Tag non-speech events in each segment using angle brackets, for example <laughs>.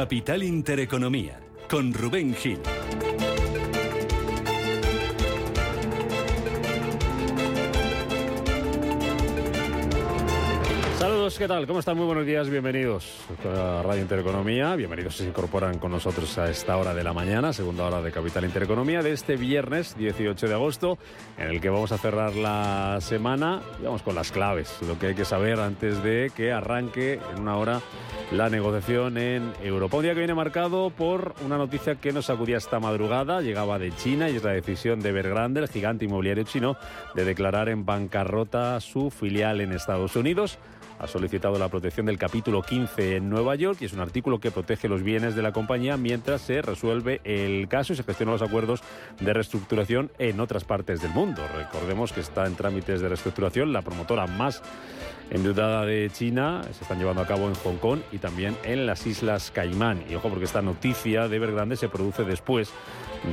Capital Intereconomía, con Rubén Gil. ¿Qué tal? ¿Cómo están? Muy buenos días, bienvenidos a Radio Intereconomía. Bienvenidos si se incorporan con nosotros a esta hora de la mañana, segunda hora de Capital Intereconomía, de este viernes 18 de agosto, en el que vamos a cerrar la semana, vamos con las claves, lo que hay que saber antes de que arranque en una hora la negociación en Europa. Un día que viene marcado por una noticia que nos sacudía esta madrugada, llegaba de China y es la decisión de Evergrande, el gigante inmobiliario chino, de declarar en bancarrota su filial en Estados Unidos ha solicitado la protección del capítulo 15 en Nueva York y es un artículo que protege los bienes de la compañía mientras se resuelve el caso y se gestionan los acuerdos de reestructuración en otras partes del mundo. Recordemos que está en trámites de reestructuración la promotora más endeudada de China se están llevando a cabo en Hong Kong y también en las Islas Caimán. Y ojo porque esta noticia de Evergrande se produce después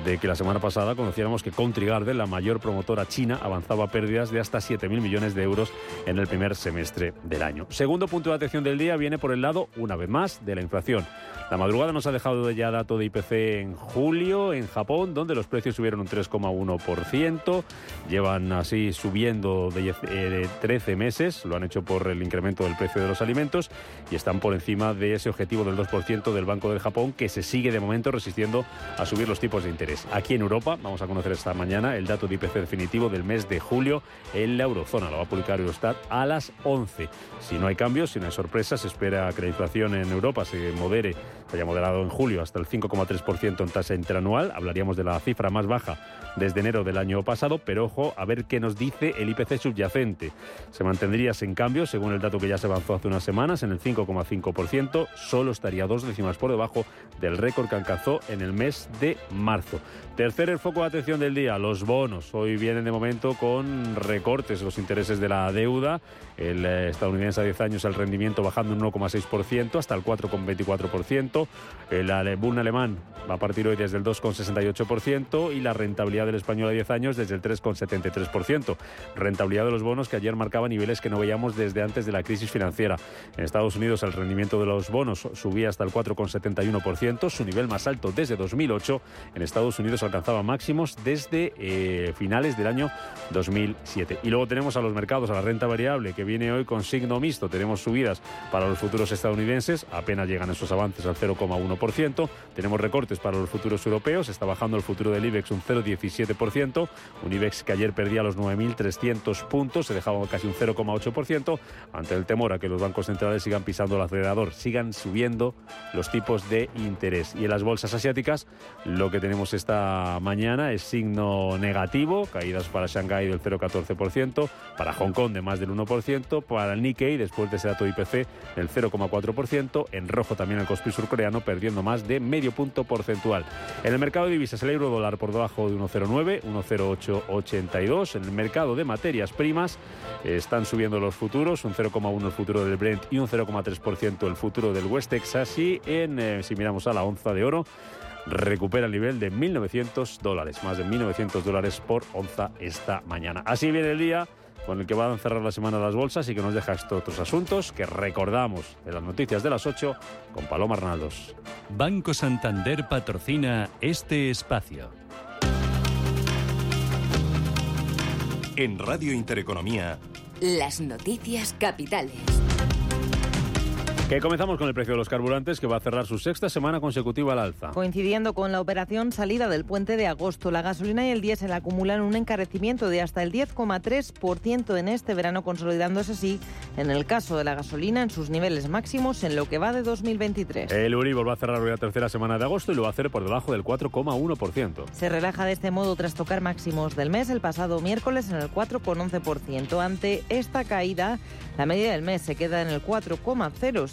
de que la semana pasada conociéramos que Country Garden, la mayor promotora china, avanzaba pérdidas de hasta 7.000 millones de euros en el primer semestre del año. Segundo punto de atención del día viene por el lado, una vez más, de la inflación. La madrugada nos ha dejado ya dato de IPC en julio en Japón, donde los precios subieron un 3,1%. Llevan así subiendo de 13 meses, lo han hecho por el incremento del precio de los alimentos y están por encima de ese objetivo del 2% del Banco del Japón, que se sigue de momento resistiendo a subir los tipos de interés. Aquí en Europa, vamos a conocer esta mañana el dato de IPC definitivo del mes de julio en la eurozona. Lo va a publicar Eurostat a las 11. Si no hay cambios, si no hay sorpresas, se espera que la inflación en Europa se modere se haya moderado en julio hasta el 5,3% en tasa interanual. Hablaríamos de la cifra más baja desde enero del año pasado, pero ojo a ver qué nos dice el IPC subyacente. Se mantendría sin cambio, según el dato que ya se avanzó hace unas semanas, en el 5,5%, solo estaría dos décimas por debajo del récord que alcanzó en el mes de marzo. Tercer el foco de atención del día, los bonos. Hoy vienen de momento con recortes los intereses de la deuda. El eh, estadounidense a 10 años el rendimiento bajando un 1,6% hasta el 4,24%. El Bund alemán va a partir hoy desde el 2,68% y la rentabilidad del español a 10 años desde el 3,73%. Rentabilidad de los bonos que ayer marcaba niveles que no veíamos desde antes de la crisis financiera. En Estados Unidos el rendimiento de los bonos subía hasta el 4,71%, su nivel más alto desde 2008. En Estados Unidos alcanzaba máximos desde eh, finales del año 2007. Y luego tenemos a los mercados, a la renta variable, que viene hoy con signo mixto. Tenemos subidas para los futuros estadounidenses, apenas llegan esos avances al 0,1%. Tenemos recortes para los futuros europeos, está bajando el futuro del IBEX un 0,17%, un IBEX que ayer perdía los 9.300 puntos, se dejaba casi un 0,8%, ante el temor a que los bancos centrales sigan pisando el acelerador, sigan subiendo los tipos de interés. Y en las bolsas asiáticas, lo que tenemos esta mañana es signo negativo, caídas para Shanghái del 0,14%, para Hong Kong de más del 1%, para el Nikkei, después de ese dato IPC, del 0,4%, en rojo también el Kospi surcoreano, perdiendo más de medio punto porcentual. En el mercado de divisas, el euro dólar por debajo de 1,09, 1,0882. En el mercado de materias primas, están subiendo los futuros, un 0,1 el futuro del Brent y un 0,3% el futuro del West Texas. Y en, eh, si miramos a la onza de oro, recupera el nivel de 1.900 dólares, más de 1.900 dólares por onza esta mañana. Así viene el día con el que van a cerrar la semana las bolsas y que nos deja estos otros asuntos que recordamos de las noticias de las 8 con Paloma Arnaldos. Banco Santander patrocina este espacio. En Radio Intereconomía, Las noticias capitales. Que comenzamos con el precio de los carburantes que va a cerrar su sexta semana consecutiva al alza. Coincidiendo con la operación salida del puente de agosto, la gasolina y el diésel acumulan un encarecimiento de hasta el 10,3% en este verano, consolidándose así, en el caso de la gasolina, en sus niveles máximos en lo que va de 2023. El Euribor va a cerrar hoy la tercera semana de agosto y lo va a hacer por debajo del 4,1%. Se relaja de este modo tras tocar máximos del mes el pasado miércoles en el 4,11%. Ante esta caída, la medida del mes se queda en el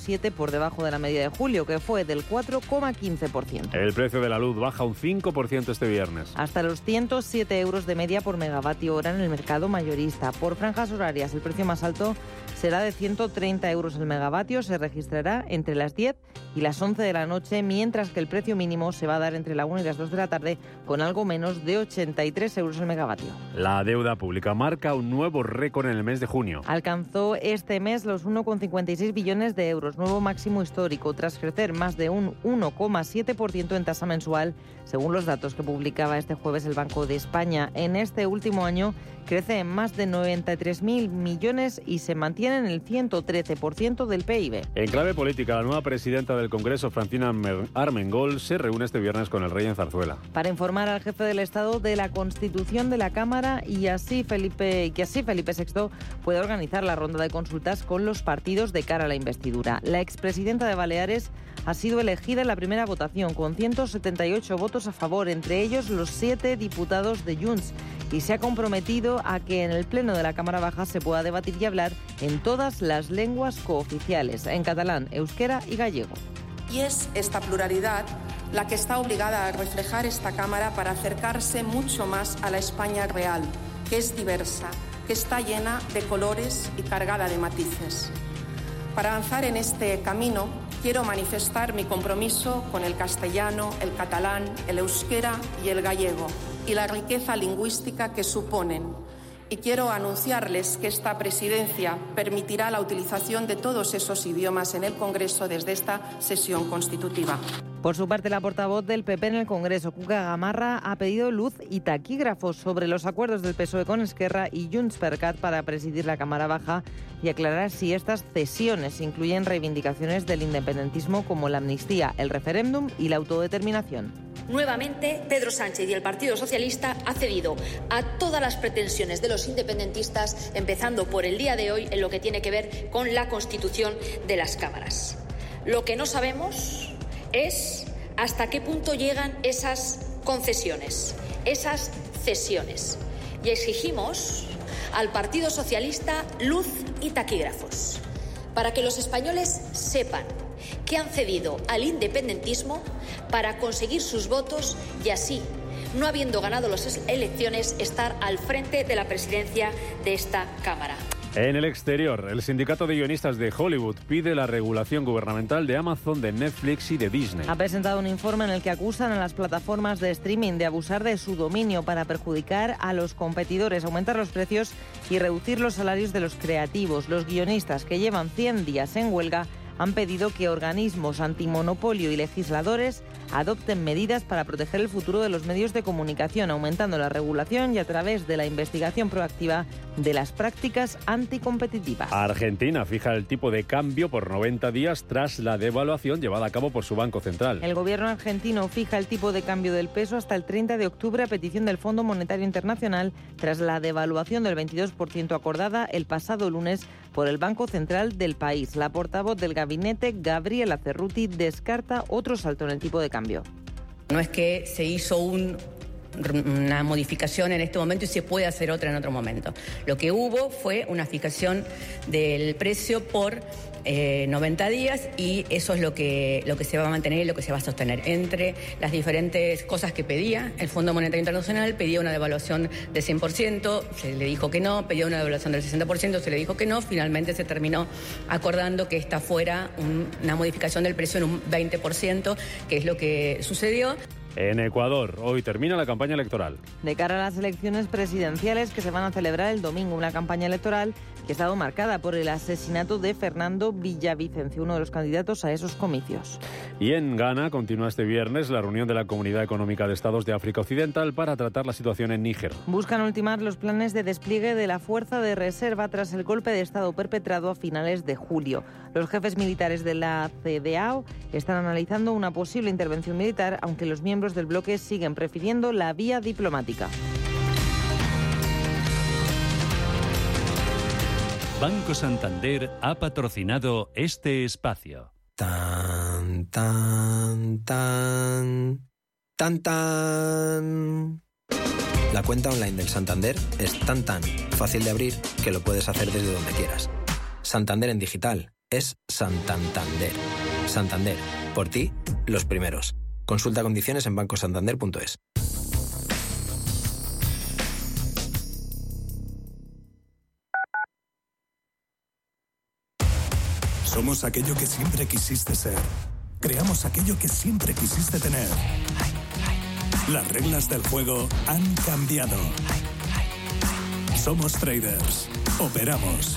4,07% por debajo de la medida de julio, que fue del 4,15%. El precio de la luz baja un 5% este viernes. Hasta los 107 euros de media por megavatio hora en el mercado mayorista. Por franjas horarias, el precio más alto será de 130 euros el megavatio, se registrará entre las 10 y las 11 de la noche, mientras que el precio mínimo se va a dar entre la 1 y las 2 de la tarde con algo menos de 83 euros el megavatio. La deuda pública marca un nuevo récord en el mes de junio. Alcanzó este mes los 1,56 billones de euros, nuevo máximo histórico, tras crecer más de un 1,7% en tasa mensual, según los datos que publicaba este jueves el Banco de España. En este último año crece en más de 93.000 millones y se mantiene en el 113% del PIB. En clave política, la nueva presidenta del Congreso, Francina Armengol, se reúne este viernes con el rey en Zarzuela. Para informar al jefe del Estado de la constitución de la Cámara y así Felipe, que así Felipe VI pueda organizar la ronda de consultas con los partidos de cara a la investidura. La expresidenta de Baleares ha sido elegida en la primera votación con 178 votos a favor, entre ellos los siete diputados de Junts y se ha comprometido a que en el Pleno de la Cámara Baja se pueda debatir y hablar en todas las lenguas cooficiales, en catalán, euskera y gallego. Y es esta pluralidad la que está obligada a reflejar esta Cámara para acercarse mucho más a la España real, que es diversa, que está llena de colores y cargada de matices. Para avanzar en este camino, quiero manifestar mi compromiso con el castellano, el catalán, el euskera y el gallego y la riqueza lingüística que suponen. Y quiero anunciarles que esta presidencia permitirá la utilización de todos esos idiomas en el Congreso desde esta sesión constitutiva. Por su parte, la portavoz del PP en el Congreso, Cuca Gamarra, ha pedido luz y taquígrafos sobre los acuerdos del PSOE con Esquerra y Junts per Cat para presidir la Cámara Baja y aclarar si estas cesiones incluyen reivindicaciones del independentismo como la amnistía, el referéndum y la autodeterminación. Nuevamente, Pedro Sánchez y el Partido Socialista ha cedido a todas las pretensiones de los independentistas, empezando por el día de hoy en lo que tiene que ver con la constitución de las cámaras. Lo que no sabemos es hasta qué punto llegan esas concesiones, esas cesiones. Y exigimos al Partido Socialista luz y taquígrafos para que los españoles sepan que han cedido al independentismo para conseguir sus votos y así, no habiendo ganado las elecciones, estar al frente de la presidencia de esta Cámara. En el exterior, el sindicato de guionistas de Hollywood pide la regulación gubernamental de Amazon, de Netflix y de Disney. Ha presentado un informe en el que acusan a las plataformas de streaming de abusar de su dominio para perjudicar a los competidores, aumentar los precios y reducir los salarios de los creativos. Los guionistas que llevan 100 días en huelga han pedido que organismos antimonopolio y legisladores adopten medidas para proteger el futuro de los medios de comunicación, aumentando la regulación y a través de la investigación proactiva de las prácticas anticompetitivas. Argentina fija el tipo de cambio por 90 días tras la devaluación llevada a cabo por su Banco Central. El gobierno argentino fija el tipo de cambio del peso hasta el 30 de octubre a petición del Fondo Monetario Internacional tras la devaluación del 22% acordada el pasado lunes por el Banco Central del país. La portavoz del gabinete, Gabriela Cerruti, descarta otro salto en el tipo de cambio. No es que se hizo una modificación en este momento y se puede hacer otra en otro momento. Lo que hubo fue una fijación del precio por 90 eh, días y eso es lo que, lo que se va a mantener y lo que se va a sostener. Entre las diferentes cosas que pedía, el Fondo Monetario Internacional pedía una devaluación de 100%, se le dijo que no, pedía una devaluación del 60%, se le dijo que no, finalmente se terminó acordando que esta fuera una modificación del precio en un 20%, que es lo que sucedió. En Ecuador, hoy termina la campaña electoral. De cara a las elecciones presidenciales que se van a celebrar el domingo, una campaña electoral que ha estado marcada por el asesinato de Fernando Villavicencio, uno de los candidatos a esos comicios. Y en Ghana continúa este viernes la reunión de la Comunidad Económica de Estados de África Occidental para tratar la situación en Níger. Buscan ultimar los planes de despliegue de la fuerza de reserva tras el golpe de Estado perpetrado a finales de julio. Los jefes militares de la CDAO están analizando una posible intervención militar, aunque los miembros del bloque siguen prefiriendo la vía diplomática. Banco Santander ha patrocinado este espacio. Tan, tan, tan, tan, tan. La cuenta online del Santander es tan, tan fácil de abrir que lo puedes hacer desde donde quieras. Santander en digital es Santander. Santander, por ti, los primeros. Consulta condiciones en bancosantander.es. Somos aquello que siempre quisiste ser creamos aquello que siempre quisiste tener. Las reglas del juego han cambiado. Somos traders. Operamos.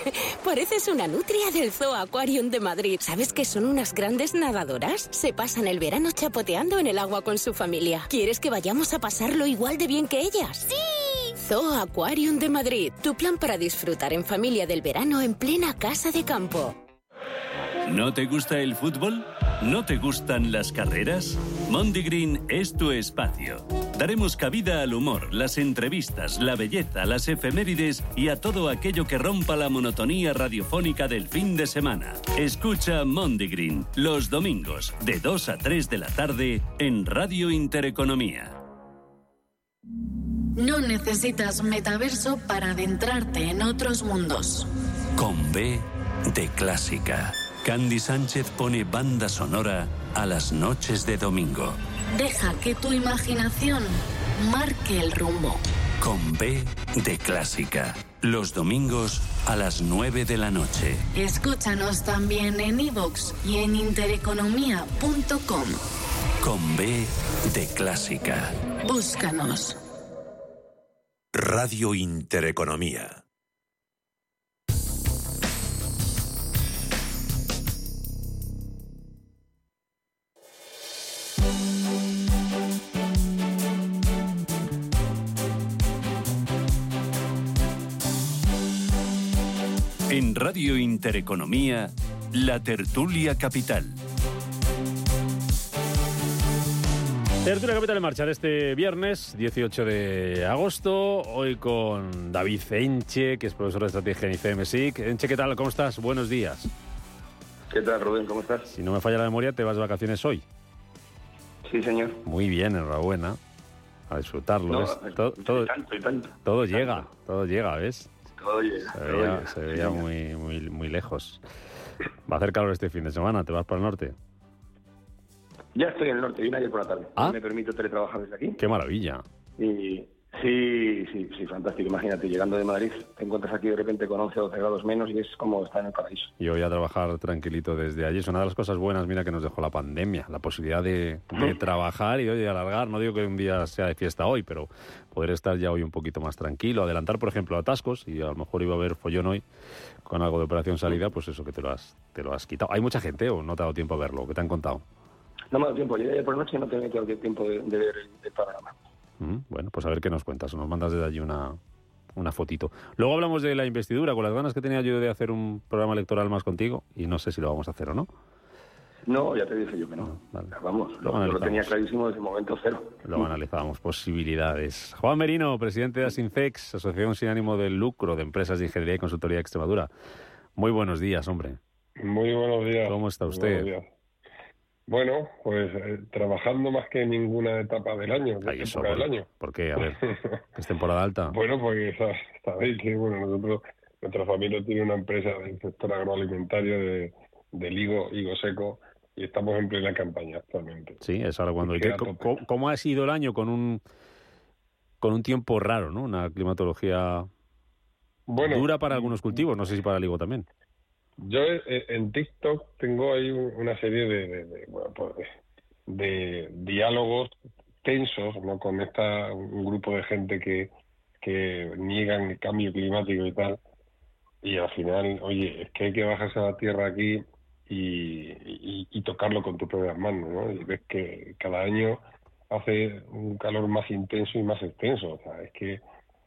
<laughs> Pareces una nutria del Zoo Aquarium de Madrid. ¿Sabes que son unas grandes nadadoras? Se pasan el verano chapoteando en el agua con su familia. ¿Quieres que vayamos a pasarlo igual de bien que ellas? ¡Sí! Zoo Aquarium de Madrid. Tu plan para disfrutar en familia del verano en plena casa de campo. ¿No te gusta el fútbol? ¿No te gustan las carreras? Mondigreen es tu espacio. Daremos cabida al humor, las entrevistas, la belleza, las efemérides y a todo aquello que rompa la monotonía radiofónica del fin de semana. Escucha Mondigreen los domingos de 2 a 3 de la tarde en Radio Intereconomía. No necesitas metaverso para adentrarte en otros mundos. Con B de clásica. Candy Sánchez pone banda sonora a las noches de domingo. Deja que tu imaginación marque el rumbo. Con B de clásica. Los domingos a las 9 de la noche. Escúchanos también en iVoox y en intereconomía.com. Con B de clásica. Búscanos. Radio Intereconomía. Radio Intereconomía, la tertulia capital. Tertulia Capital en marcha de este viernes 18 de agosto. Hoy con David Enche, que es profesor de estrategia en ICMSIC. Enche, ¿qué tal? ¿Cómo estás? Buenos días. ¿Qué tal, Rubén? ¿Cómo estás? Si no me falla la memoria, te vas de vacaciones hoy. Sí, señor. Muy bien, enhorabuena. A disfrutarlo. No, ¿ves? y Todo, todo- tanto, y tanto. todo llega, todo llega, ¿ves? Veía, se veía muy, muy, muy lejos. Va a hacer calor este fin de semana, ¿te vas para el norte? Ya estoy en el norte, vine ayer por la tarde. Ah. Me permito teletrabajar desde aquí. ¡Qué maravilla! Y sí, sí, sí, fantástico. Imagínate, llegando de Madrid, te encuentras aquí de repente con 11 o 12 grados menos y es como estar en el paraíso. Y voy a trabajar tranquilito desde allí. Es una de las cosas buenas, mira, que nos dejó la pandemia. La posibilidad de, de trabajar y oye, alargar. No digo que un día sea de fiesta hoy, pero poder estar ya hoy un poquito más tranquilo. Adelantar, por ejemplo, atascos. Y a lo mejor iba a haber follón hoy con algo de operación salida, pues eso que te lo has, te lo has quitado. ¿Hay mucha gente o no te ha dado tiempo a verlo? ¿Qué te han contado? No me ha dado tiempo, ayer por noche no tenía tiempo de, de ver el, el panorama. Mm, Bueno, pues a ver qué nos cuentas. Nos mandas desde allí una, una fotito. Luego hablamos de la investidura, con las ganas que tenía yo de hacer un programa electoral más contigo. Y no sé si lo vamos a hacer o no. No, ya te dije yo que no. Vamos, lo, yo lo tenía clarísimo desde el momento cero. Luego analizábamos posibilidades. Juan Merino, presidente de Asinfex, Asociación sin ánimo de lucro de empresas de ingeniería y consultoría de Extremadura. Muy buenos días, hombre. Muy buenos días. ¿Cómo está Muy usted? Bueno, pues eh, trabajando más que en ninguna etapa del año, de Ay, eso, época del ¿por- año. ¿Por qué? A <laughs> ver, ¿es temporada alta? Bueno, porque sa- sabéis que bueno nosotros, nuestra familia tiene una empresa del sector agroalimentario de, del higo, higo seco, y estamos en plena campaña actualmente. Sí, es ahora cuando... Y ¿Qué- queda co- tope. co- ¿Cómo ha sido el año con un con un tiempo raro, ¿no? Una climatología Bueno, dura para algunos cultivos, no sé si para el higo también. Yo eh, en TikTok tengo ahí un- una serie de, bueno, pues de, diálogos tensos ¿no? con esta un grupo de gente que, que niegan el cambio climático y tal. Y al final, oye, es que hay que bajarse a la tierra aquí y, tocarlo con tus propias manos, ¿no? Y ves que cada año hace un calor más intenso y más extenso. O sea, es que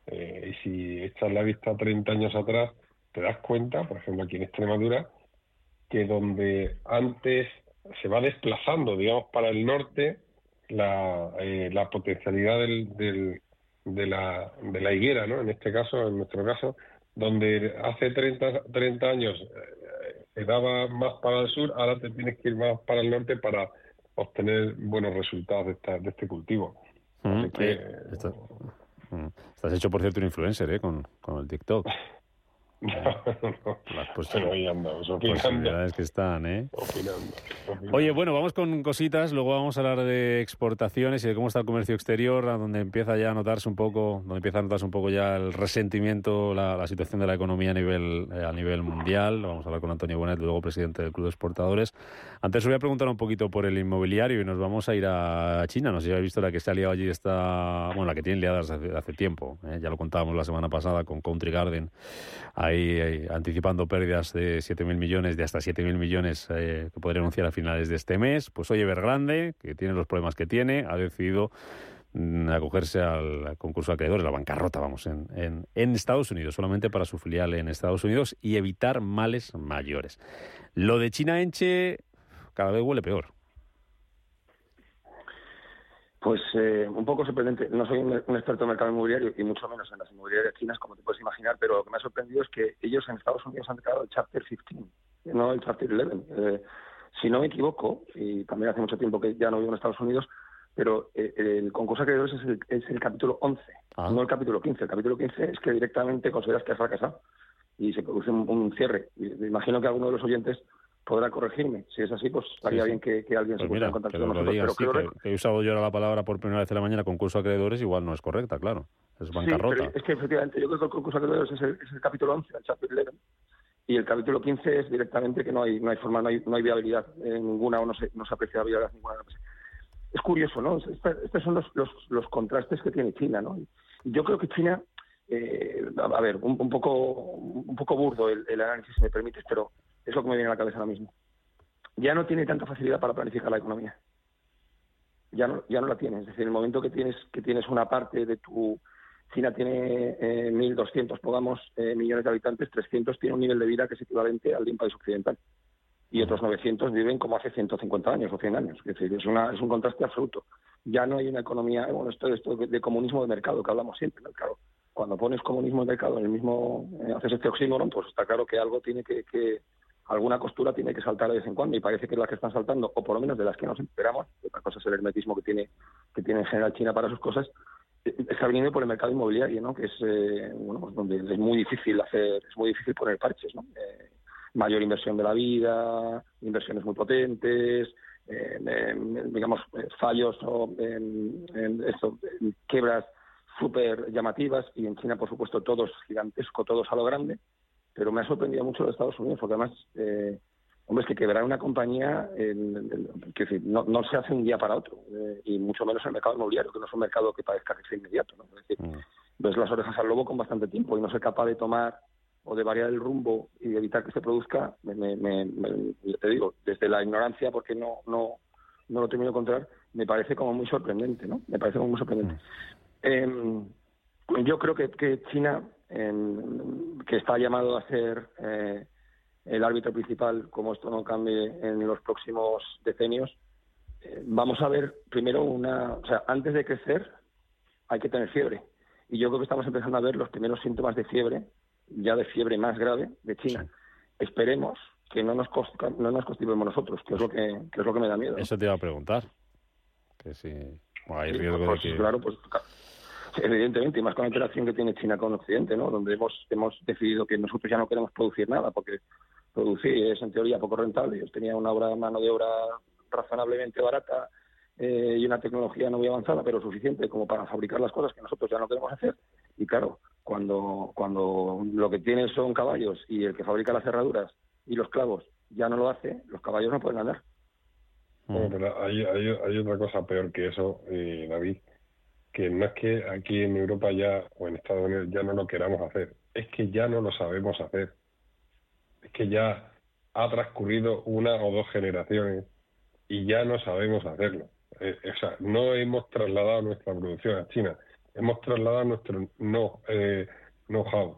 eh, si echas la vista 30 años atrás, te das cuenta, por ejemplo, aquí en Extremadura, que donde antes se va desplazando, digamos, para el norte, la, eh, la potencialidad del, del- de, la, de la higuera, ¿no? En este caso, en nuestro caso, donde hace 30, 30 años eh, daba más para el sur, ahora te tienes que ir más para el norte para obtener buenos resultados de, esta, de este cultivo. Mm, eh, mm. estás hecho, por cierto, un influencer ¿eh? con, con el TikTok. <laughs> Las posibilidades que están, ¿eh? Oye, bueno, vamos con cositas. Luego vamos a hablar de exportaciones y de cómo está el comercio exterior, a donde empieza ya a notarse un poco, donde empieza a notarse un poco ya el resentimiento, la, situación de la economía a nivel eh, a nivel mundial. Vamos a hablar con Antonio Bonet, luego presidente del Club de Exportadores. Antes os voy a preguntar un poquito por el inmobiliario y nos vamos a ir a China. No sé si habéis visto la que se ha liado allí está, bueno, la que tienen liadas hace, hace tiempo. ¿eh? Ya lo contábamos la semana pasada con Country Garden. Ahí, anticipando pérdidas de 7.000 millones, de hasta 7.000 millones eh, que podría anunciar a finales de este mes. Pues oye, Evergrande, que tiene los problemas que tiene, ha decidido mm, acogerse al concurso de acreedores, la bancarrota, vamos, en, en, Estados Unidos, solamente para su filial en Estados Unidos y evitar males mayores. Lo de China Enche cada vez huele peor. Pues eh, un poco sorprendente. No soy un, experto en mercado inmobiliario y mucho menos en las inmobiliarias chinas, como te puedes imaginar, pero lo que me ha sorprendido es que ellos en Estados Unidos han declarado el Chapter 15, no el Chapter 11. Eh, si no me equivoco, y también hace mucho tiempo que ya no vivo en Estados Unidos, pero eh, el concurso de acreedores es el, es el capítulo 11, ah. no el capítulo 15. El capítulo 15 es que directamente consideras que has fracasado y se produce un, cierre. me imagino que alguno de los oyentes podrá corregirme. Si es así, pues estaría bien que, alguien se pues pusiera en contacto con nosotros. pero que, he usado yo la palabra por primera vez en la mañana, concurso acreedores, igual no es correcta, claro. Es bancarrota. es que efectivamente, yo creo que el concurso acreedores es el, capítulo 11, el chapter 11, y el capítulo 15 es directamente que no hay no hay forma, no hay, no hay viabilidad ninguna o no se, no se aprecia viabilidad ninguna. Es curioso, ¿no? Estos son los, los, los contrastes que tiene China, ¿no? yo creo que China, eh, a ver, un, poco un poco burdo el, el análisis, si me permites, pero es lo que me viene a la cabeza ahora mismo. Ya no tiene tanta facilidad para planificar la economía. Ya no, ya no la tiene. Es decir, en el momento que tienes, que tienes una parte de tu... China tiene eh, 1.200, pongamos, eh, millones de habitantes, 300 tiene un nivel de vida que es equivalente al de un país occidental. Y otros 900 viven como hace 150 años o 100 años. Es decir, es, una, es un contraste absoluto. Ya no hay una economía, bueno, esto, esto de, comunismo de mercado que hablamos siempre, ¿no? Claro, cuando pones comunismo de mercado en el mismo, eh, haces este oxímoron, pues está claro que algo tiene que alguna costura tiene que saltar de vez en cuando y parece que es la que están saltando, o por lo menos de las que nos esperamos, otra cosa es el hermetismo que tiene, que tiene en general China para sus cosas, eh, está viniendo por el mercado inmobiliario, ¿no? que es eh, bueno, pues donde es muy difícil hacer, es muy difícil poner parches, ¿no? Eh, mayor inversión de la vida, inversiones muy potentes, digamos fallos o esto, quiebras súper llamativas y en China por supuesto todo es gigantesco, todo es a lo grande pero me ha sorprendido mucho los Estados Unidos, porque además, eh, hombre, es que quebrar una compañía que no, no, se hace un día para otro, eh, y mucho menos el mercado inmobiliario, que no es un mercado que parezca que sea inmediato. ¿no? Es decir, mm. ves las orejas al lobo con bastante tiempo y no ser capaz de tomar o de variar el rumbo y de evitar que se produzca, me, te digo, desde la ignorancia, porque no, no, no lo termino de encontrar, me parece como muy sorprendente, ¿no? Me parece como muy sorprendente. Mm. Em, yo creo que, que China que está llamado a ser eh, el árbitro principal, como esto no cambie en los próximos decenios. Eh, vamos a ver primero una, o sea, antes de crecer hay que tener fiebre. Y yo creo que estamos empezando a ver los primeros síntomas de fiebre, ya de fiebre más grave de China. Esperemos que no nos no nos constipemos nosotros, que es lo que, es lo que me da miedo. Eso te iba a preguntar. Que si hay riesgo de pues, que... Claro, pues <laughs> Evidentemente, y más con la interacción que tiene China con Occidente, ¿no? donde hemos, hemos decidido que nosotros ya no queremos producir nada, porque producir es en teoría poco rentable. Ellos tenían una obra, mano de obra razonablemente barata eh, y una tecnología no muy avanzada, pero suficiente como para fabricar las cosas que nosotros ya no queremos hacer. Y claro, cuando, cuando lo que tienen son caballos y el que fabrica las cerraduras y los clavos ya no lo hace, los caballos no pueden andar. pero hay, hay, hay, otra cosa peor que eso, eh, David, que no es que aquí en Europa ya o en Estados Unidos ya no lo queramos hacer, es que ya no lo sabemos hacer. Es que ya ha transcurrido una o dos generaciones y ya no sabemos hacerlo. Eh, o sea, no hemos trasladado nuestra producción a China, hemos trasladado nuestro no eh, know-how.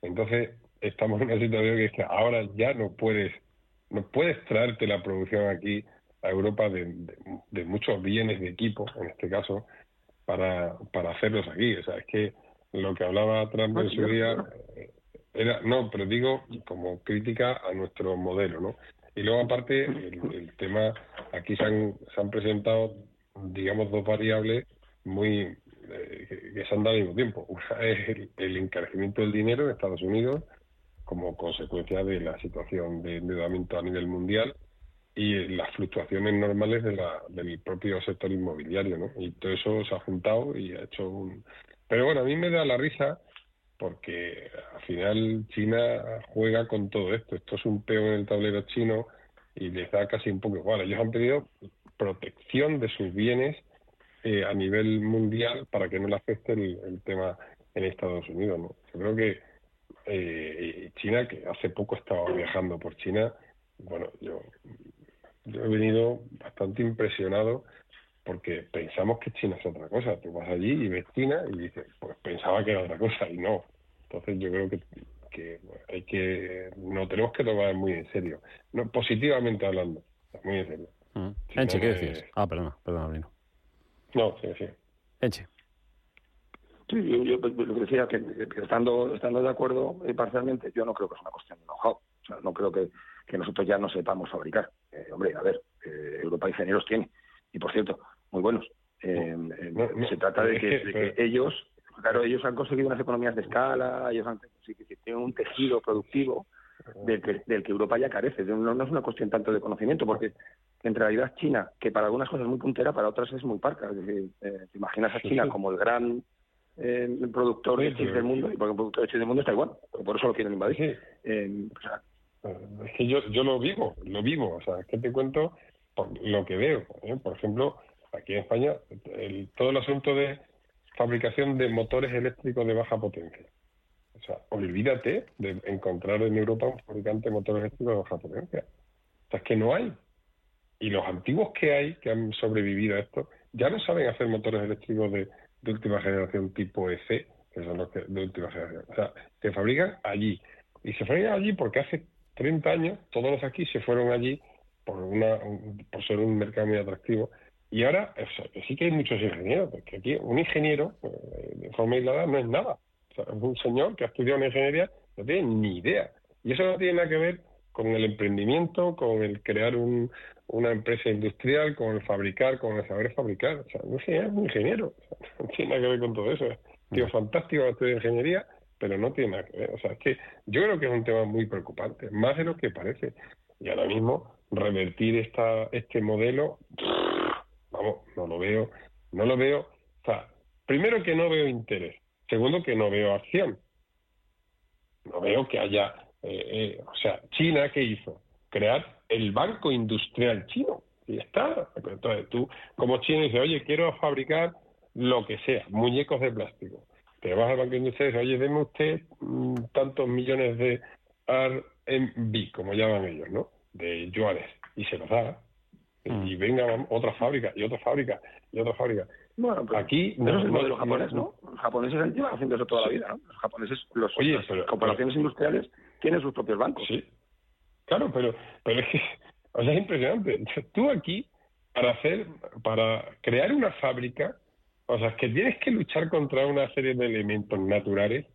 Entonces, estamos en una situación que es que ahora ya no puedes, no puedes traerte la producción aquí a Europa de, de muchos bienes de equipo, en este caso, para, para hacerlos aquí. O sea, es que lo que hablaba Trump en su día, era, no, pero digo como crítica a nuestro modelo, ¿no? Y luego aparte el, tema, aquí se han, se han presentado, digamos, dos variables muy eh, que se han dado al mismo tiempo. Una es el, el encarecimiento del dinero en Estados Unidos como consecuencia de la situación de endeudamiento a nivel mundial y las fluctuaciones normales de la, del propio sector inmobiliario, ¿no? Y todo eso se ha juntado y ha hecho un... Pero bueno, a mí me da la risa porque al final China juega con todo esto. Esto es un peón en el tablero chino y les da casi un poco igual. Ellos han pedido protección de sus bienes eh, a nivel mundial para que no le afecte el, tema en Estados Unidos. ¿no? Yo creo que eh, China, que hace poco estaba viajando por China, bueno, yo yo he venido bastante impresionado porque pensamos que China es otra cosa. Tú vas allí y ves China y dices, pues pensaba que era otra cosa y no. Entonces yo creo que, que hay que, no tenemos que tomar muy en serio. No, positivamente hablando, muy en serio. Mm. Enche, ¿qué decías? Ah, perdona, perdona, Brino. No, sí, sí. Enche. Sí, yo, yo lo que decía que, que, estando, estando de acuerdo eh, parcialmente, yo no creo que es una cuestión de know-how. O sea, no creo que que nosotros ya no sepamos fabricar. Eh, hombre, a ver, eh, Europa ingenieros tiene, y por cierto, muy buenos. Eh, se trata de que, <laughs> ellos, claro, ellos han conseguido unas economías de escala, ellos han tienen un tejido productivo del que, del que Europa ya carece. No, no, es una cuestión tanto de conocimiento, porque en realidad China, que para algunas cosas es muy puntera, para otras es muy parca. Es decir, te imaginas a China como el gran productor de chips del mundo, y porque el productor de chips del mundo está igual, por eso lo quieren invadir. o sea, es que yo, yo lo vivo, lo vivo. O sea, es que te cuento por lo que veo. ¿eh? Por ejemplo, aquí en España, el, todo el asunto de fabricación de motores eléctricos de baja potencia. O sea, olvídate de encontrar en Europa un fabricante de motores eléctricos de baja potencia. O sea, es que no hay. Y los antiguos que hay, que han sobrevivido a esto, ya no saben hacer motores eléctricos de, última generación tipo EC, que son los de última generación. O sea, se fabrican allí. Y se fabrican allí porque hace 30 años, todos los aquí se fueron allí por, una, por ser un mercado muy atractivo. Y ahora sí que hay muchos ingenieros, porque aquí un ingeniero eh, de forma aislada no es nada. O sea, un señor que ha estudiado en ingeniería no tiene ni idea. Y eso no tiene nada que ver con el emprendimiento, con el crear un, una empresa industrial, con el fabricar, con el saber fabricar. O sea, no sé, es un ingeniero. <laughs> no tiene nada que ver con todo eso. Tío, fantástico estudiar ingeniería pero no tiene nada que ver. O sea, es que yo creo que es un tema muy preocupante, más de lo que parece. Y ahora mismo revertir esta, este modelo, vamos, no lo veo, no lo veo. O sea, primero que no veo interés, segundo que no veo acción. No veo que haya, eh, eh, o sea, China, ¿qué hizo? Crear el Banco Industrial Chino. Y está. Entonces tú, como China, dices, oye, quiero fabricar lo que sea, muñecos de plástico te vas al Banco Industrial y dices, oye, deme usted mm, tantos millones de RMB, como llaman ellos, ¿no? De yuanes, y se los da. Y mm. venga otra fábrica, y otra fábrica, y otra fábrica. Bueno, aquí no, es el modelo japonés, ¿no? Los japoneses han llevado haciendo eso toda la vida, ¿no? Los japoneses, los, Oye, las corporaciones industriales tienen sus propios bancos. Sí, claro, pero, pero es que, o sea, es impresionante. Tú aquí, para hacer, para crear una fábrica, o sea, es que tienes que luchar contra una serie de elementos naturales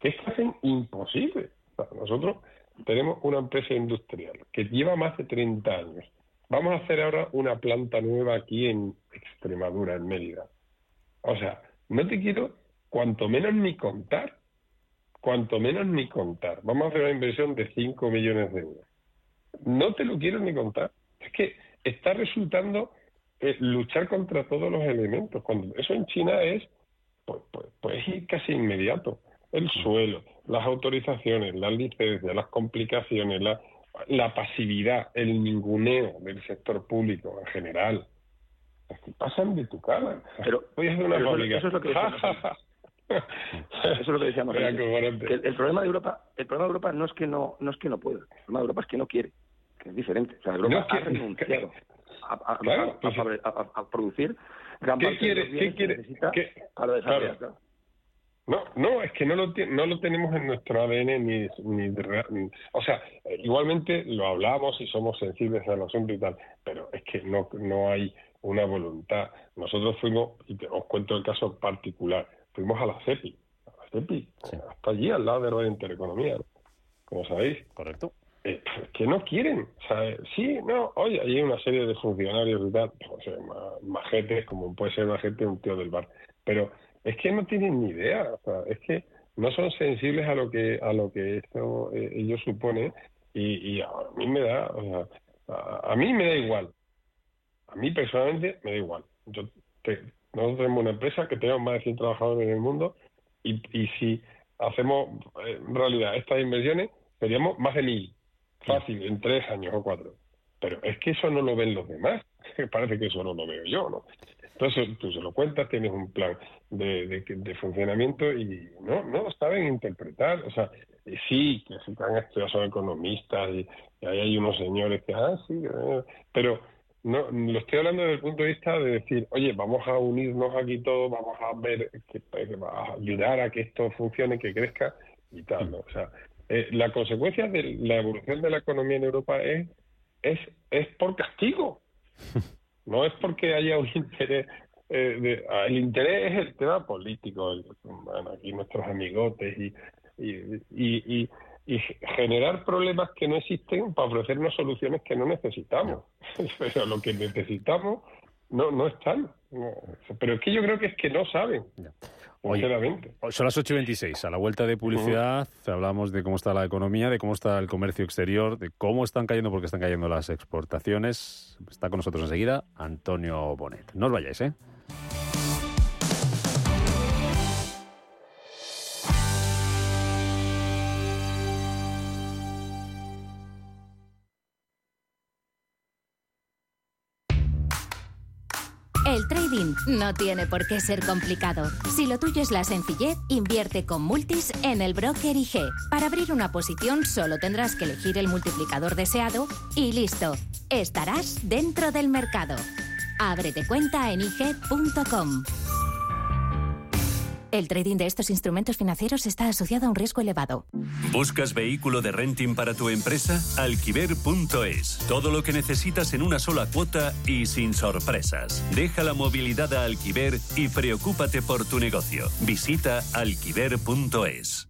que es hacen imposible. nosotros tenemos una empresa industrial que lleva más de 30 años. Vamos a hacer ahora una planta nueva aquí en Extremadura, en Mérida. O sea, no te quiero cuanto menos ni contar. Cuanto menos ni contar. Vamos a hacer una inversión de 5 millones de euros. No te lo quiero ni contar. Es que está resultando luchar contra todos los elementos. Cuando eso en China es pues, pues, pues casi inmediato. El suelo, las autorizaciones, las licencias, las complicaciones, la, la pasividad, el ninguneo del sector público en general. pasan de tu cara. Pero, <laughs> una eso, es lo que Eso es lo que decíamos. <laughs> el, problema de Europa, el problema de Europa no es que no, no es que no pueda. El problema de Europa es que no quiere, que es diferente. O sea, Europa ha renunciado <laughs> a, producir gran ¿Qué quiere, ¿qué quiere, No, no, es que no lo, no lo tenemos en nuestro ADN ni, ni, o sea, igualmente lo hablamos y somos sensibles al asunto y tal, pero es que no, no hay una voluntad. Nosotros fuimos, y os cuento el caso particular, fuimos a la CEPI. CEPI, hasta allí al lado de Radio Intereconomía, como sabéis. Correcto. Eh, que no quieren. O sea, sí, no, oye, hay una serie de funcionarios y tal, o sea, majetes, como puede ser majete un tío del bar, pero es que no tienen ni idea, o es que no son sensibles a lo que a lo que esto eh, ellos supone y, y, a mí me da, o sea, a, mí me da igual, a mí personalmente me da igual. Yo nosotros tenemos una empresa que tenemos más de 100 trabajadores en el mundo y, y si hacemos eh, en realidad estas inversiones seríamos más de mil fácil en tres años o cuatro. Pero es que eso no lo ven los demás. <laughs> Parece que eso no lo veo yo, ¿no? Entonces tú se lo cuentas, tienes un plan de, de, funcionamiento y no, no saben interpretar. O sea, sí, que se han estudiado, son economistas y, ahí hay unos señores que, ah, sí, eh", pero no, lo estoy hablando desde el punto de vista de decir, oye, vamos a unirnos aquí todos, vamos a ver, que, a ayudar a que esto funcione, que crezca y tal, ¿no? O sea, eh, la consecuencia de la evolución de la economía en Europa es, es, es por castigo. <laughs> No es porque haya un interés. Eh, ah, el interés es el tema político. bueno, aquí nuestros amigotes y, y, y, generar problemas que no existen para ofrecernos soluciones que no necesitamos. <laughs> Pero lo que necesitamos no, no están. Pero es que yo creo que es que no saben. Oye, son las 8 y 26. A la vuelta de publicidad hablamos de cómo está la economía, de cómo está el comercio exterior, de cómo están cayendo, porque están cayendo las exportaciones. Está con nosotros enseguida Antonio Bonet. No os vayáis, ¿eh? No tiene por qué ser complicado. Si lo tuyo es la sencillez, invierte con Multis en el broker IG. Para abrir una posición solo tendrás que elegir el multiplicador deseado y listo. Estarás dentro del mercado. Ábrete cuenta en IG.com. El trading de estos instrumentos financieros está asociado a un riesgo elevado. ¿Buscas vehículo de renting para tu empresa? Alquiver.es. Todo lo que necesitas en una sola cuota y sin sorpresas. Deja la movilidad a Alquiver y preocúpate por tu negocio. Visita alquiver.es.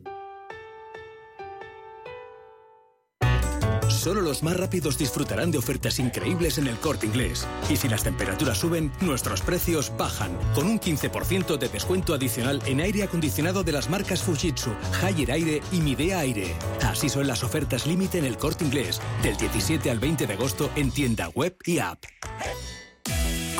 Solo los más rápidos disfrutarán de ofertas increíbles en el corte inglés. Y si las temperaturas suben, nuestros precios bajan, con un 15% de descuento adicional en aire acondicionado de las marcas Fujitsu, Haier Aire y Midea Aire. Así son las ofertas límite en el corte inglés, del 17 al 20 de agosto en tienda web y app.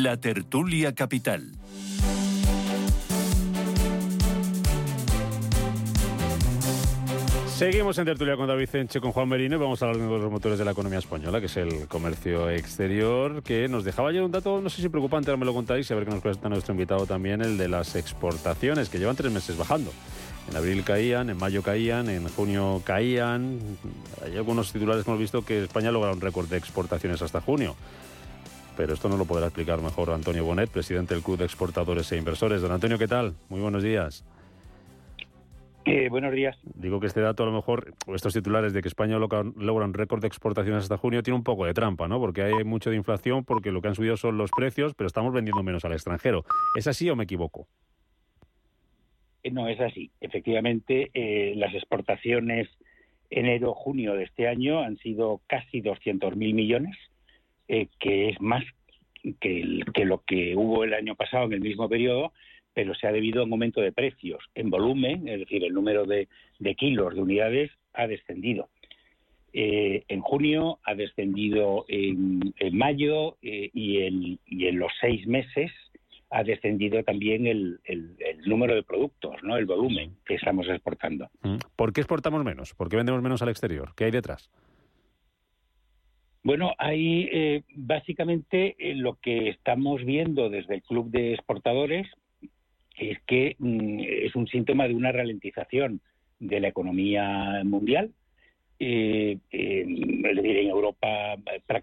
La tertulia capital. Seguimos en tertulia con David Enche, con Juan Merino y vamos a hablar de uno de los motores de la economía española, que es el comercio exterior, que nos dejaba ayer un dato, no sé si preocupante, ahora me lo contáis y a ver qué nos cuesta nuestro invitado también, el de las exportaciones, que llevan tres meses bajando. En abril caían, en mayo caían, en junio caían. Hay algunos titulares que hemos visto que España logra un récord de exportaciones hasta junio pero esto no lo podrá explicar mejor Antonio Bonet, presidente del Club de Exportadores e Inversores. Don Antonio, ¿qué tal? Muy buenos días. Eh, buenos días. Digo que este dato, a lo mejor, estos titulares de que España logra un récord de exportaciones hasta junio, tiene un poco de trampa, ¿no? Porque hay mucho de inflación, porque lo que han subido son los precios, pero estamos vendiendo menos al extranjero. ¿Es así o me equivoco? Eh, no, es así. Efectivamente, eh, las exportaciones enero-junio de este año han sido casi 200.000 millones, eh, que es más que, que lo que hubo el año pasado en el mismo periodo, pero se ha debido a un aumento de precios. En volumen, es decir, el número de, kilos, de unidades, ha descendido. Eh, en junio ha descendido en, mayo eh, y, en, los seis meses ha descendido también el, número de productos, no el volumen que estamos exportando. Mm. ¿Por qué exportamos menos? ¿Por qué vendemos menos al exterior? ¿Qué hay detrás? Bueno, hay eh, básicamente lo que estamos viendo desde el Club de Exportadores es que mm, es un síntoma de una ralentización de la economía mundial. Eh, es decir, en Europa,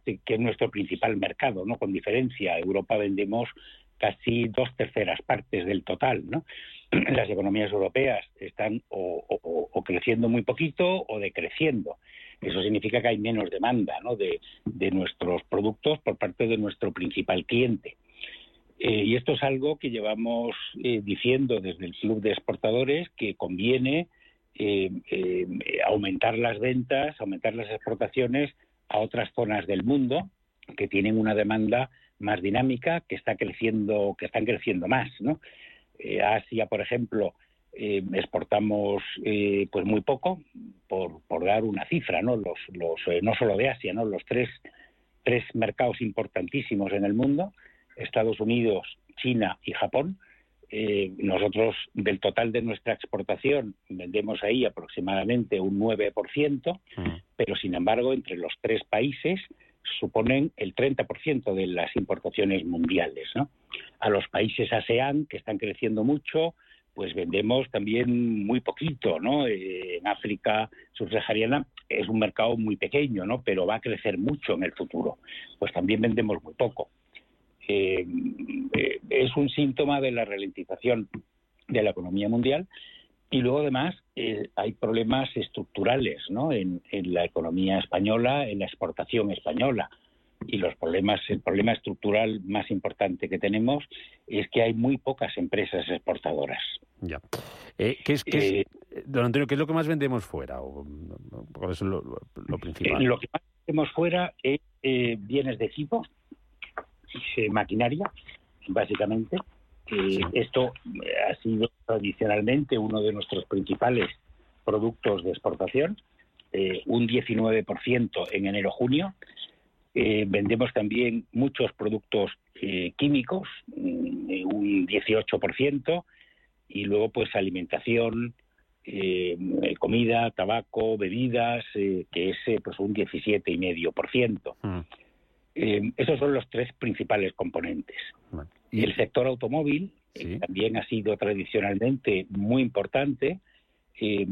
que es nuestro principal mercado, ¿no? Con diferencia, Europa vendemos casi dos terceras partes del total, ¿no? <clears throat> Las economías europeas están o, creciendo muy poquito o decreciendo. Eso significa que hay menos demanda de nuestros productos por parte de nuestro principal cliente. Eh, y esto es algo que llevamos eh, diciendo desde el Club de Exportadores que conviene eh, aumentar las ventas, aumentar las exportaciones a otras zonas del mundo que tienen una demanda más dinámica, que está creciendo, que están creciendo más, ¿no? Asia, por ejemplo, exportamos pues muy poco, por, por, dar una cifra, ¿no? Los, los no solo de Asia, ¿no? Los tres, tres mercados importantísimos en el mundo Estados Unidos, China y Japón. Eh, nosotros, del total de nuestra exportación, vendemos ahí aproximadamente un 9%, mm. pero sin embargo, entre los tres países suponen el 30% de las importaciones mundiales. A los países ASEAN, que están creciendo mucho, pues vendemos también muy poquito, ¿no? Eh, en África subsahariana es un mercado muy pequeño, ¿no? Pero va a crecer mucho en el futuro. Pues también vendemos muy poco. Eh, eh, es un síntoma de la ralentización de la economía mundial y luego además eh, hay problemas estructurales ¿no? en, la economía española, en la exportación española. Y los problemas, el problema estructural más importante que tenemos es que hay muy pocas empresas exportadoras. Ya. ¿qué es, qué don Antonio, ¿qué es lo que más vendemos fuera? ¿Cuál es lo, principal? lo que más vendemos fuera es bienes de equipo, maquinaria, básicamente. Esto ha sido tradicionalmente uno de nuestros principales productos de exportación, eh, un 19% en enero-junio. Eh, vendemos también muchos productos eh, químicos, mm, un 18%, y luego pues alimentación, comida, tabaco, bebidas, que es pues un 17,5%. Mm. Eh, esos son los tres principales componentes. Y el sector automóvil eh, también ha sido tradicionalmente muy importante. Eh,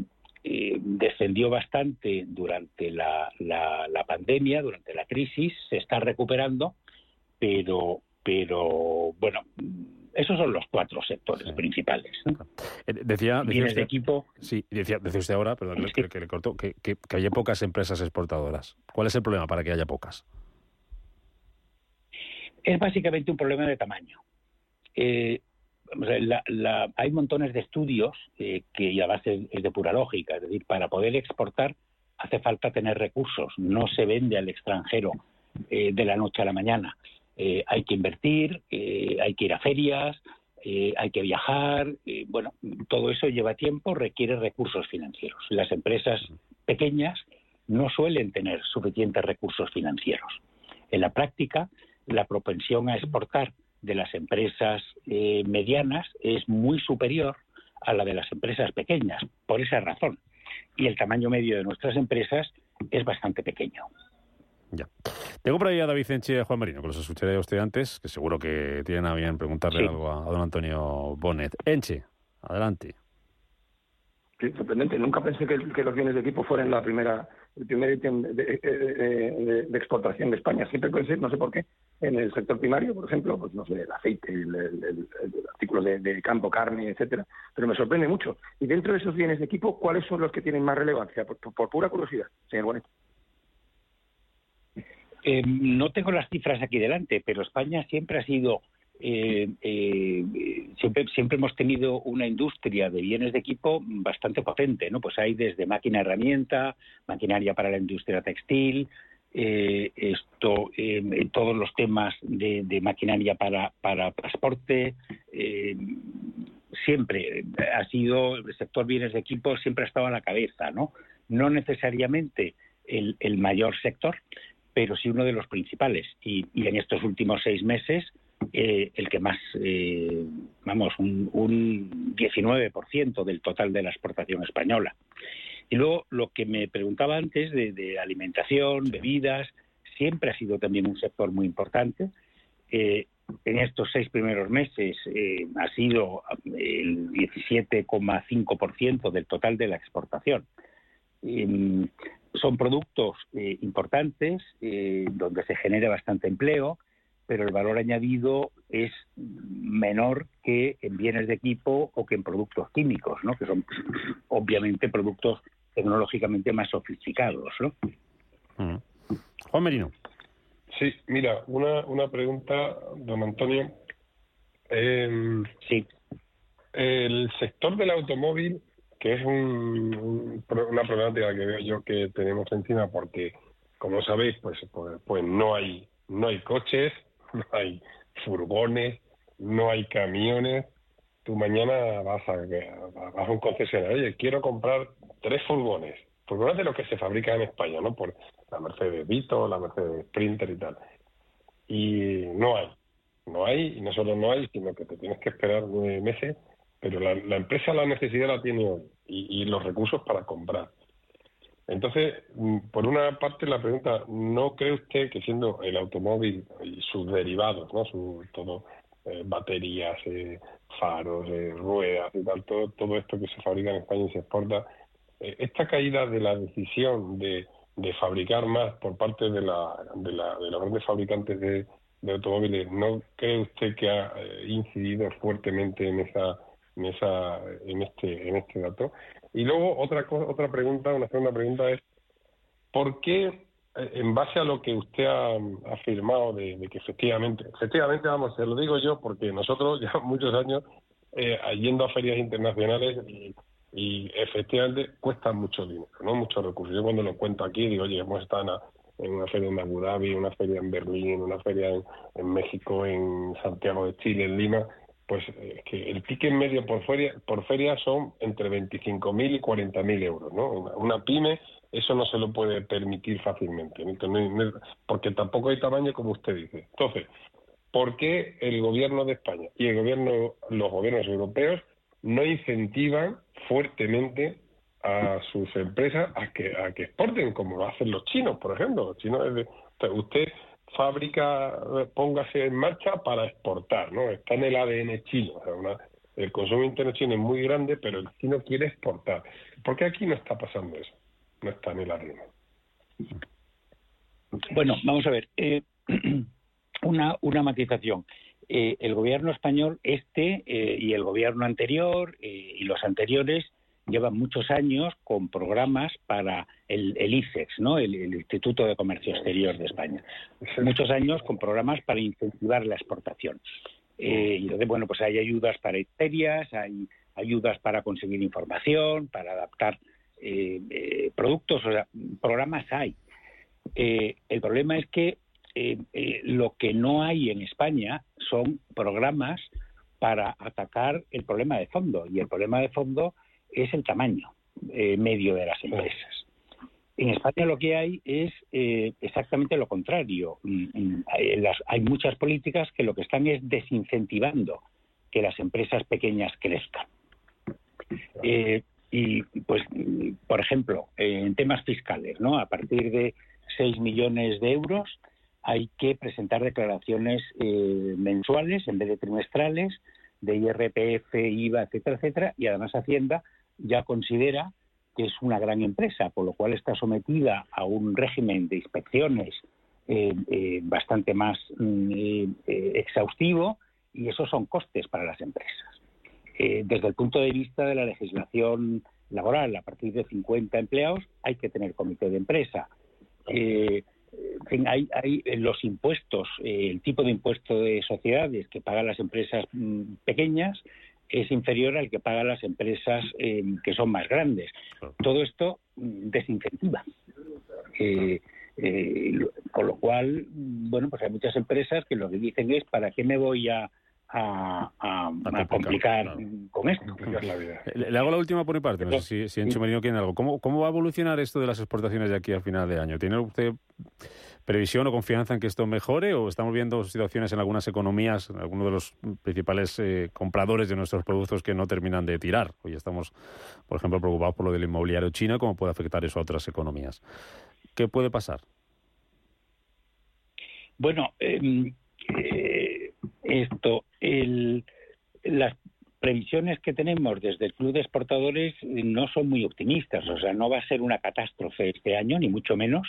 descendió bastante durante la, pandemia, durante la crisis, se está recuperando, pero, pero bueno, esos son los cuatro sectores principales. Decía, decía usted, equipo. Sí, decía, usted ahora, perdón, que, le cortó, que, que, que haya pocas empresas exportadoras. ¿Cuál es el problema para que haya pocas? es básicamente un problema de tamaño. Eh, hay montones de estudios eh, que a base es de pura lógica, es decir, para poder exportar hace falta tener recursos, no se vende al extranjero eh, de la noche a la mañana. hay que invertir, hay que ir a ferias, hay que viajar, bueno, todo eso lleva tiempo, requiere recursos financieros. Las empresas pequeñas no suelen tener suficientes recursos financieros. En la práctica, la propensión a exportar de las empresas eh, medianas es muy superior a la de las empresas pequeñas, por esa razón. Y el tamaño medio de nuestras empresas es bastante pequeño. Ya. Tengo por ahí a David Enche y a Juan Marino, que los escucharé a usted antes, que seguro que tienen a bien preguntarle algo a, don Antonio Bonet. Enche, adelante. Sí, sorprendente. Nunca pensé que, los bienes de equipo fueran la primera, el primer ítem de, exportación de España. Siempre pensé, no sé por qué, en el sector primario, por ejemplo, pues no sé, el aceite, el, el, artículos de, campo, carne, etcétera, pero me sorprende mucho. Y dentro de esos bienes de equipo, ¿cuáles son los que tienen más relevancia? Por, pura curiosidad, señor Bonet. Eh, no tengo las cifras aquí delante, pero España siempre ha sido eh, eh, siempre, siempre hemos tenido una industria de bienes de equipo bastante potente, ¿no? Pues hay desde máquina herramienta, maquinaria para la industria textil, eh, esto, eh, todos los temas de, maquinaria para, para transporte, siempre ha sido el sector bienes de equipo siempre ha estado a la cabeza, ¿no? No necesariamente el, el mayor sector, pero sí uno de los principales. Y, y en estos últimos seis meses eh, el que más, eh, vamos, un, un 19% del total de la exportación española. Y luego lo que me preguntaba antes de, alimentación, bebidas, siempre ha sido también un sector muy importante. Eh, en estos seis primeros meses ha sido el 17,5% del total de la exportación. son productos importantes donde se genera bastante empleo, pero el valor añadido es menor que en bienes de equipo o que en productos químicos, ¿no? que son <clears throat> obviamente productos tecnológicamente más sofisticados. ¿no? Juan Merino. Sí, mira, una, una pregunta, don Antonio. Em, sí. El sector del automóvil, que es un, una problemática que veo yo que tenemos encima, porque, como sabéis, pues, pues, pues no hay no hay coches, <laughs> no hay furgones, no hay camiones. Tú mañana vas a, un concesionario, oye, quiero comprar tres furgones. Furgones de los que se fabrican en España, ¿no? Por la Mercedes Vito, la Mercedes Sprinter y tal. Y no hay. No hay, y no solo no hay, sino que te tienes que esperar nueve meses, pero la, empresa la necesidad la tiene hoy y los recursos para comprar. Entonces, mm, por una parte la pregunta, ¿no cree usted que siendo el automóvil y sus derivados, ¿no? Su, todo, eh, baterías, eh, faros, eh, ruedas y tal, todo, todo esto que se fabrica en España y se exporta, esta caída de la decisión de, de fabricar más por parte de, la, de, la, de los grandes fabricantes de, de automóviles, ¿no cree usted que ha incidido fuertemente en esa en esa en este en este dato y luego otra otra pregunta, una segunda pregunta es ¿por qué eh, en base a lo que usted ha afirmado de, que efectivamente, efectivamente, vamos, se lo digo yo porque nosotros <laughs> ya muchos años eh, yendo a ferias internacionales y, efectivamente cuesta mucho dinero, no muchos recursos. Yo cuando lo cuento aquí digo, oye, hemos estado en, una feria en Abu Dhabi, una feria en Berlín, una feria en México, en Santiago de Chile, en Lima, pues eh, que el ticket medio por feria, por feria son entre 25.000 y 40.000 euros, ¿no? Una, pyme eso no se lo puede permitir fácilmente, porque tampoco hay tamaño como usted dice. Entonces, ¿por qué el gobierno de España y el gobierno, los gobiernos europeos no incentivan fuertemente a sus empresas a que a que exporten como lo hacen los chinos, por ejemplo? Los chinos, usted fábrica póngase en marcha para exportar, ¿no? Está en el ADN chino. el consumo interno chino es muy grande, pero el chino quiere exportar. ¿Por qué aquí no está pasando eso? No está en el ADN. Bueno, vamos a ver. Eh, <clears throat> una, una matización. Eh, el gobierno español, este eh, y el gobierno anterior y los anteriores, llevan muchos años con programas para el, el ICEX, ¿no? El, Instituto de Comercio Exterior de España. Muchos años con programas para incentivar la exportación. Eh, y entonces, bueno, pues hay ayudas para ferias, hay ayudas para conseguir información, para adaptar eh, eh, productos, o sea, programas hay. el problema es que lo que no hay en España son programas para atacar el problema de fondo. Y el problema de fondo es el tamaño eh, medio de las empresas. En España lo que hay es eh, exactamente lo contrario. Mm, mm, hay muchas políticas que lo que están es desincentivando que las empresas pequeñas crezcan. Eh, y, pues, por ejemplo, en temas fiscales, ¿no? A partir de 6 millones de euros hay que presentar declaraciones mensuales en vez de trimestrales de IRPF, IVA, etcétera, etcétera, y además Hacienda ya considera que es una gran empresa, por lo cual está sometida a un régimen de inspecciones bastante más mm, exhaustivo y esos son costes para las empresas. desde el punto de vista de la legislación laboral, a partir de 50 empleados hay que tener comité de empresa. Eh, hay, hay, los impuestos, eh, el tipo de impuesto de sociedades que pagan las empresas mm, pequeñas es inferior al que pagan las empresas eh, que son más grandes. Todo esto mm, desincentiva. con lo cual, bueno, pues hay muchas empresas que lo que dicen es, ¿para qué me voy a, a, complicar con esto. Le, hago la última por mi parte, no sé si, si Encho Merino quiere algo. ¿Cómo, ¿Cómo va a evolucionar esto de las exportaciones de aquí al final de año? ¿Tiene usted previsión o confianza en que esto mejore o estamos viendo situaciones en algunas economías, en algunos de los principales eh, compradores de nuestros productos que no terminan de tirar? Hoy estamos, por ejemplo, preocupados por lo del inmobiliario chino, ¿cómo puede afectar eso a otras economías? ¿Qué puede pasar? Bueno, em, eh, esto, el, las previsiones que tenemos desde el Club de Exportadores no son muy optimistas, o sea, no va a ser una catástrofe este año, ni mucho menos,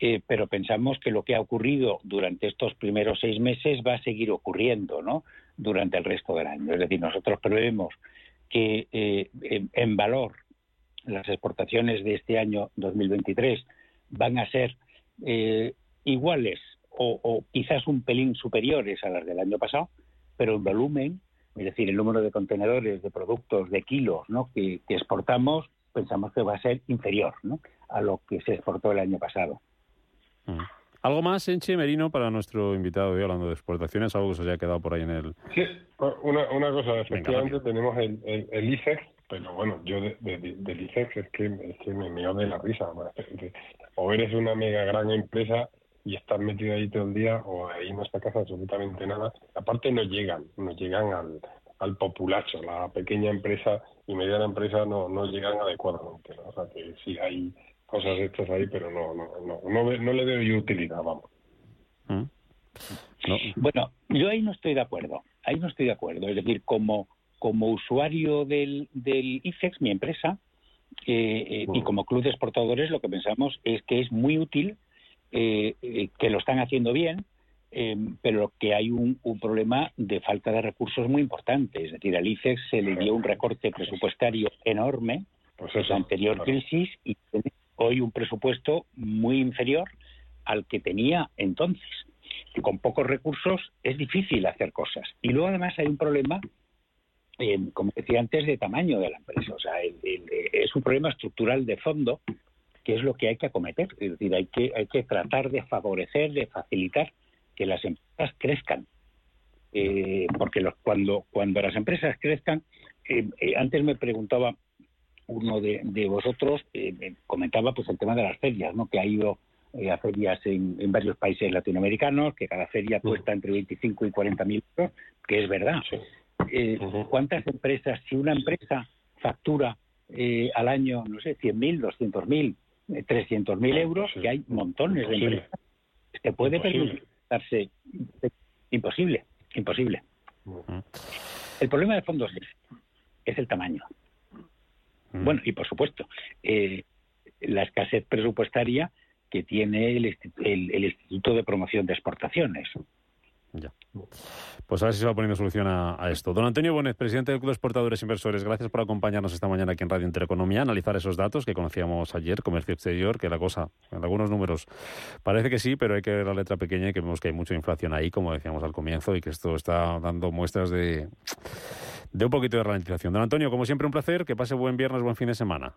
eh, pero pensamos que lo que ha ocurrido durante estos primeros seis meses va a seguir ocurriendo, ¿no? Durante el resto del año. Es decir, nosotros prevemos que eh, en, valor las exportaciones de este año 2023 van a ser eh, iguales o, quizás un pelín superiores a las del año pasado, pero en volumen, es decir, el número de contenedores, de productos, de kilos ¿no? que, exportamos, pensamos que va a ser inferior a lo que se exportó el año pasado. Mm. ¿Algo más, Enche Merino, para nuestro invitado de hablando de exportaciones? ¿Algo que se haya quedado por ahí en el...? Sí, una, una cosa, efectivamente tenemos el, el, ICEX, pero bueno, yo de, del ICEX es que, es que me meo de la risa. O eres una mega gran empresa y están metido ahí todo el día o ahí no está casa absolutamente nada. Aparte no llegan, no llegan al, al populacho, la pequeña empresa y mediana empresa no, no llegan adecuadamente. O sea que sí hay cosas estas ahí, pero no, no, no, no, le doy utilidad, vamos. ¿Mm? Bueno, yo ahí no estoy de acuerdo, ahí no estoy de acuerdo. Es decir, como, como usuario del, del IFEX, mi empresa, eh, eh, y como club de exportadores, lo que pensamos es que es muy útil eh, eh, que lo están haciendo bien, eh, pero que hay un, problema de falta de recursos muy importante. Es decir, al ICEX se le dio un recorte presupuestario enorme pues en la anterior crisis y tiene hoy un presupuesto muy inferior al que tenía entonces. Y con pocos recursos es difícil hacer cosas. Y luego además hay un problema, como decía antes, de tamaño de la empresa. O sea, es un problema estructural de fondo que es lo que hay que acometer. Es decir, hay que, hay que tratar de favorecer, de facilitar que las empresas crezcan. Eh, porque los, cuando, cuando las empresas crezcan, eh, eh, antes me preguntaba uno de, vosotros, me comentaba pues el tema de las ferias, ¿no? que ha ido a ferias en, varios países latinoamericanos, que cada feria cuesta entre 25 y 40 mil euros, que es verdad. ¿Cuántas empresas, si una empresa factura al año, no sé, 100 mil, 200 mil, 300.000 euros, que hay montones de empresas. Se puede permitirse. Imposible, imposible. El problema de fondo es, es el tamaño. Bueno, y por supuesto, eh, la escasez presupuestaria que tiene el, el, Instituto de Promoción de Exportaciones. Ya. Pues a ver si se va poniendo solución a, esto. Don Antonio Bonet, presidente del Club de Exportadores Inversores, gracias por acompañarnos esta mañana aquí en Radio Intereconomía, analizar esos datos que conocíamos ayer, comercio exterior, que la cosa, en algunos números parece que sí, pero hay que ver la letra pequeña y que vemos que hay mucha inflación ahí, como decíamos al comienzo, y que esto está dando muestras de, de un poquito de ralentización. Don Antonio, como siempre, un placer, que pase buen viernes, buen fin de semana.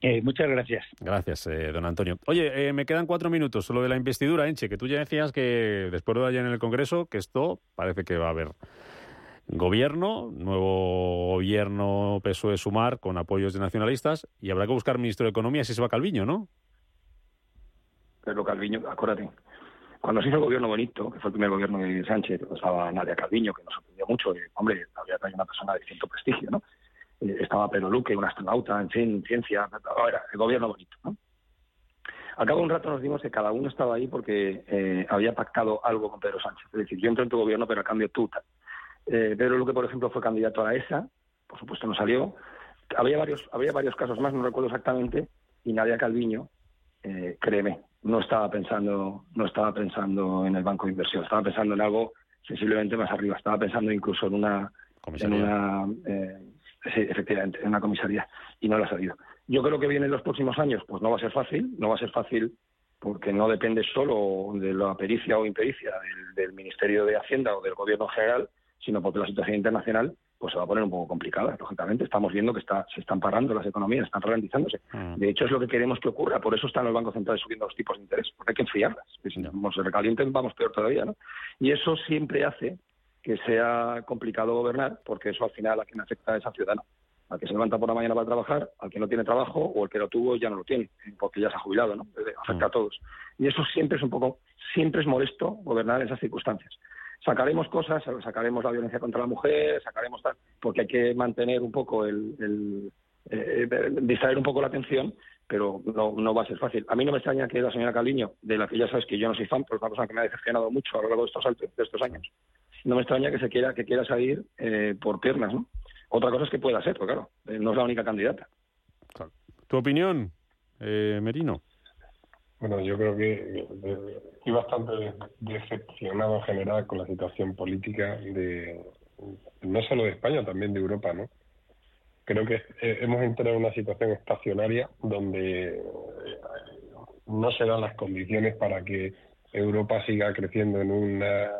Eh, muchas gracias. Gracias, eh, don Antonio. Oye, eh, me quedan cuatro minutos. Solo de la investidura, Enche, que tú ya decías que después de ayer en el Congreso, que esto parece que va a haber gobierno, nuevo gobierno PSOE Sumar con apoyos de nacionalistas y habrá que buscar ministro de Economía si se va Calviño, ¿no? Pero Calviño, acuérdate, cuando se hizo el gobierno bonito, que fue el primer gobierno de Sánchez, estaba Nadia Calviño, que nos sorprendió mucho, hombre, había traído una persona de cierto prestigio, ¿no? Eh, estaba Pedro Luque, un astronauta, en fin, ciencia, era el gobierno bonito. ¿no? Al cabo de un rato nos dimos que cada uno estaba ahí porque eh, había pactado algo con Pedro Sánchez. Es decir, yo entro en tu gobierno, pero a cambio tú. Eh, Pedro Luque, por ejemplo, fue candidato a la ESA, por supuesto no salió. Había varios, había varios casos más, no recuerdo exactamente, y Nadia Calviño, créeme, no estaba pensando, no estaba pensando en el banco de inversión, estaba pensando en algo sensiblemente más arriba, estaba pensando incluso en una, en una, eh, sí, efectivamente, en una comisaría y no lo ha salido. Yo creo que viene en los próximos años, pues no va a ser fácil, no va a ser fácil porque no depende solo de la pericia o impericia del, del Ministerio de Hacienda o del Gobierno general, sino porque la situación internacional pues se va a poner un poco complicada, lógicamente. Estamos viendo que está, se están parando las economías, están ralentizándose. De hecho, es lo que queremos que ocurra. Por eso están los bancos centrales subiendo los tipos de interés, porque hay que enfriarlas. Que si no se recalienten, vamos peor todavía, ¿no? Y eso siempre hace que sea complicado gobernar, porque eso al final a quien afecta es al ciudadano. Al que se levanta por la mañana para trabajar, al que no tiene trabajo o el que lo tuvo ya no lo tiene, porque ya se ha jubilado, ¿no? Afecta a todos. Y eso siempre es un poco, siempre es molesto gobernar en esas circunstancias sacaremos cosas, sacaremos la violencia contra la mujer, sacaremos tal, porque hay que mantener un poco el, eh, distraer un poco la atención, pero no, no va a ser fácil. A mí no me extraña que la señora Caliño, de la que ya sabes que yo no soy fan, pero es una cosa que me ha decepcionado mucho a lo largo de estos, de estos años, no me extraña que se quiera que quiera salir eh, por piernas, ¿no? Otra cosa es que pueda ser, pero claro, eh, no es la única candidata. ¿Tu opinión, Merino? Bueno, yo creo que estoy bastante decepcionado en general con la situación política de no solo de España, también de Europa, ¿no? Creo que eh, hemos entrado en una situación estacionaria donde eh, no se dan las condiciones para que Europa siga creciendo en una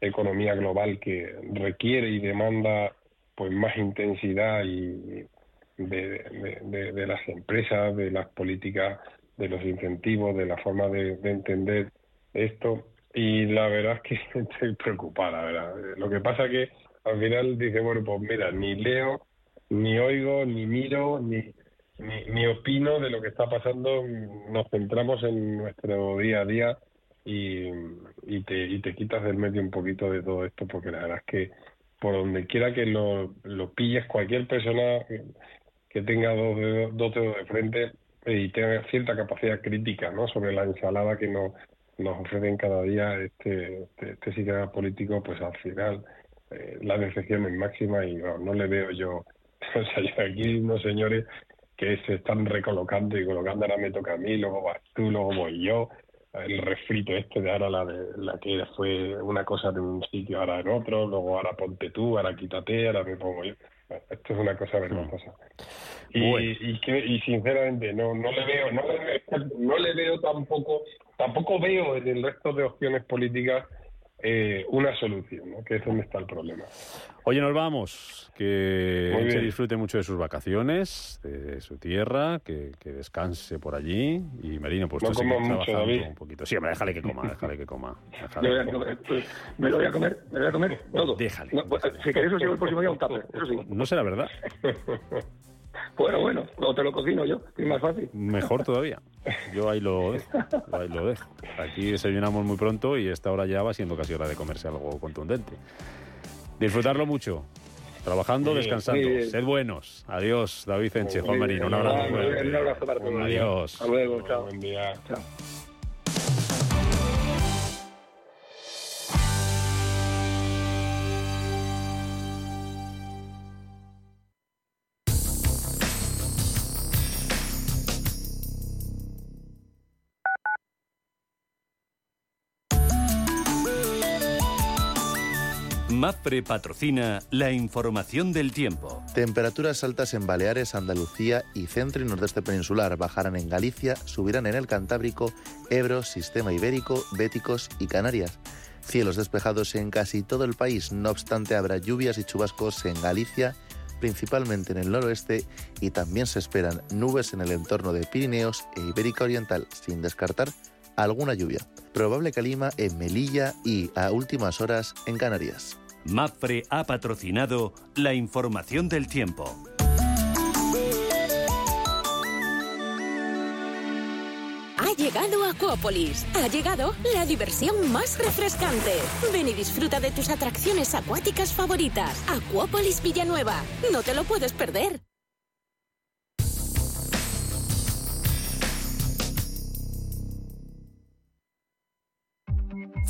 economía global que requiere y demanda pues más intensidad y de, de las empresas, de las políticas de los incentivos, de la forma de, entender esto. Y la verdad es que <laughs> estoy preocupada, ¿verdad? Lo que pasa que al final dice, bueno, pues mira, ni leo, ni oigo, ni miro, ni, ni, opino de lo que está pasando. Nos centramos en nuestro día a día y, y, te, y te quitas del medio un poquito de todo esto, porque la verdad es que por donde quiera que lo, lo pilles, cualquier persona que tenga dos dedos, dos dedos de frente y tenga cierta capacidad crítica ¿no? sobre la ensalada que nos, nos ofrecen cada día este, este, este sistema político, pues al final eh, la decepción es máxima y no, le veo yo, <laughs> o sea, yo aquí unos señores que se están recolocando y colocando, ahora me toca a mí, luego vas tú, luego voy yo, el refrito este de ahora la de la que fue una cosa de un sitio ahora en otro, luego ahora ponte tú, ahora quítate, ahora me pongo yo. Esto es una cosa vergonzosa. Y, y, que, y sinceramente no no le veo no le veo, no le veo tampoco tampoco veo en el resto de opciones políticas eh, una solución, ¿no? que es donde está el problema. Oye, nos vamos. Que se disfrute mucho de sus vacaciones, de su tierra, que, que descanse por allí. Y Merino, pues no tú sigues trabajando un poquito. Sí, déjale que coma, déjale que coma. <laughs> Pues, me lo voy a comer, me lo voy a comer todo. Déjale. Pues, si queréis, os llevo el próximo día un tupper, eso sí. No será verdad. <laughs> Bueno, bueno, o te lo cocino yo, es más fácil. Mejor todavía. Yo ahí lo dejo. ahí lo dejo. Aquí desayunamos muy pronto y esta hora ya va siendo casi hora de comerse algo contundente. Disfrutarlo mucho. Trabajando, descansando. Sed buenos. Adiós, David Enche, Juan Marino. Un abrazo. Un abrazo para todos. Adiós. Hasta luego, chao. Buen día. Chao. MAPRE patrocina la información del tiempo. Temperaturas altas en Baleares, Andalucía y centro y nordeste peninsular. Bajarán en Galicia, subirán en el Cantábrico, Ebro, Sistema Ibérico, Béticos y Canarias. Cielos despejados en casi todo el país, no obstante habrá lluvias y chubascos en Galicia, principalmente en el noroeste, y también se esperan nubes en el entorno de Pirineos e Ibérica Oriental, sin descartar alguna lluvia. Probable calima en Melilla y a últimas horas en Canarias. MAPFRE ha patrocinado la información del tiempo. Ha llegado Acuópolis. Ha llegado la diversión más refrescante. Ven y disfruta de tus atracciones acuáticas favoritas. Acuópolis Villanueva. No te lo puedes perder.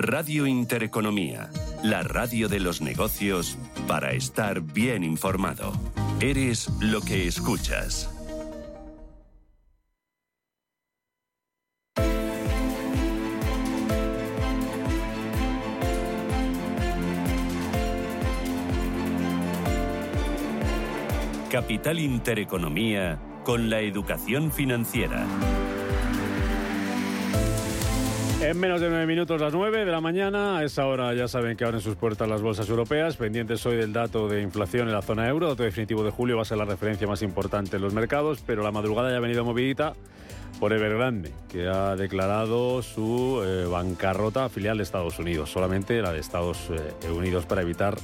Radio Intereconomía, la radio de los negocios para estar bien informado. Eres lo que escuchas. Capital Intereconomía con la educación financiera. En menos de nueve minutos, las nueve de la mañana, a esa hora ya saben que abren sus puertas las bolsas europeas. Pendientes hoy del dato de inflación en la zona euro. Dato definitivo de julio va a ser la referencia más importante en los mercados, pero la madrugada ya ha venido movidita por Evergrande, que ha declarado su eh, bancarrota filial de Estados Unidos, solamente la de Estados eh, Unidos para evitar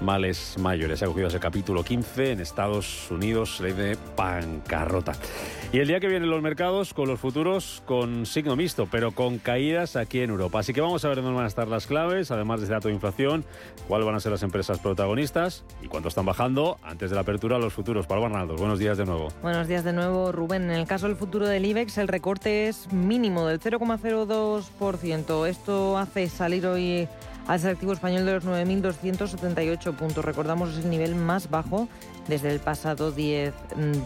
males mayores. Se ha cogido ese capítulo 15 en Estados Unidos, ley de bancarrota. Y el día que vienen los mercados con los futuros con signo mixto, pero con caídas aquí en Europa. Así que vamos a ver dónde van a estar las claves, además de ese dato de inflación, cuáles van a ser las empresas protagonistas y cuánto están bajando antes de la apertura los futuros. Pablo Arnaldo, buenos días de nuevo. Buenos días de nuevo, Rubén. En el caso del futuro del IBEX, el recorte es mínimo del 0,02%. Esto hace salir hoy al selectivo español de los 9.278 puntos. Recordamos es el nivel más bajo desde el pasado 10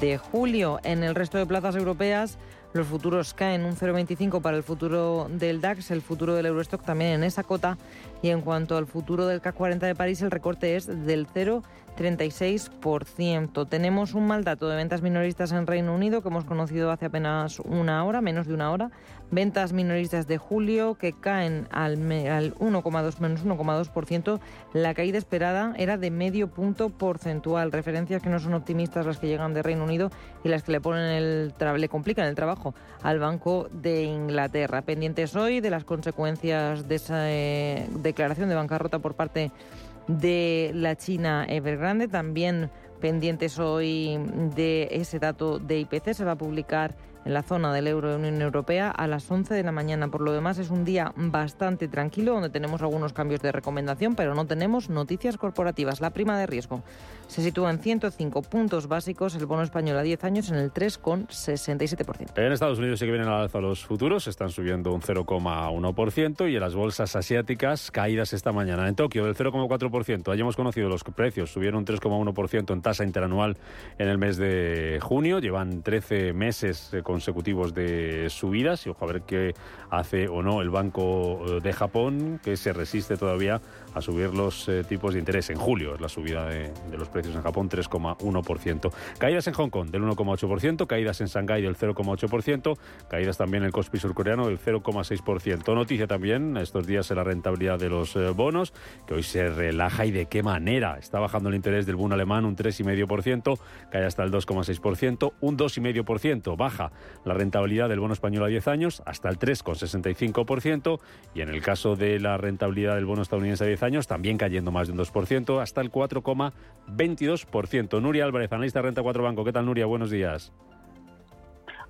de julio. En el resto de plazas europeas los futuros caen un 0,25 para el futuro del DAX, el futuro del Eurostock también en esa cota y en cuanto al futuro del CAC 40 de París el recorte es del 0,36%. Tenemos un mal dato de ventas minoristas en Reino Unido que hemos conocido hace apenas una hora, menos de una hora. Ventas minoristas de julio que caen al, al 1,2 menos 1,2%. La caída esperada era de medio punto porcentual. Referencias que no son optimistas las que llegan de Reino Unido y las que le ponen el le complican el trabajo al Banco de Inglaterra. Pendientes hoy de las consecuencias de esa eh, declaración de bancarrota por parte de la China Evergrande. También pendientes hoy de ese dato de IPC. Se va a publicar en la zona del euro de Unión Europea a las 11 de la mañana. Por lo demás, es un día bastante tranquilo donde tenemos algunos cambios de recomendación, pero no tenemos noticias corporativas. La prima de riesgo se sitúa en 105 puntos básicos, el bono español a 10 años en el 3,67%. En Estados Unidos sí que vienen al alza los futuros, están subiendo un 0,1% y en las bolsas asiáticas caídas esta mañana. En Tokio del 0,4%, allí hemos conocido los precios, subieron un 3,1% en tasa interanual en el mes de junio, llevan 13 meses con consecutivos de subidas y ojo a ver qué hace o no el Banco eh, de Japón, que se resiste todavía a subir los eh, tipos de interés. En julio es la subida de, los precios en Japón, 3,1%. Caídas en Hong Kong del 1,8%, caídas en Shanghái del 0,8%, caídas también en el Kospi surcoreano del 0,6%. Noticia también estos días en la rentabilidad de los eh, bonos, que hoy se relaja y de qué manera. Está bajando el interés del bono alemán un 3,5%, cae hasta el 2,6%, un 2,5% baja la rentabilidad del bono español a 10 años hasta el 3,65% y en el caso de la rentabilidad del bono estadounidense a 10 años también cayendo más de un 2% hasta el 4,22%. Nuria Álvarez, analista de Renta 4 Banco. ¿Qué tal Nuria? Buenos días.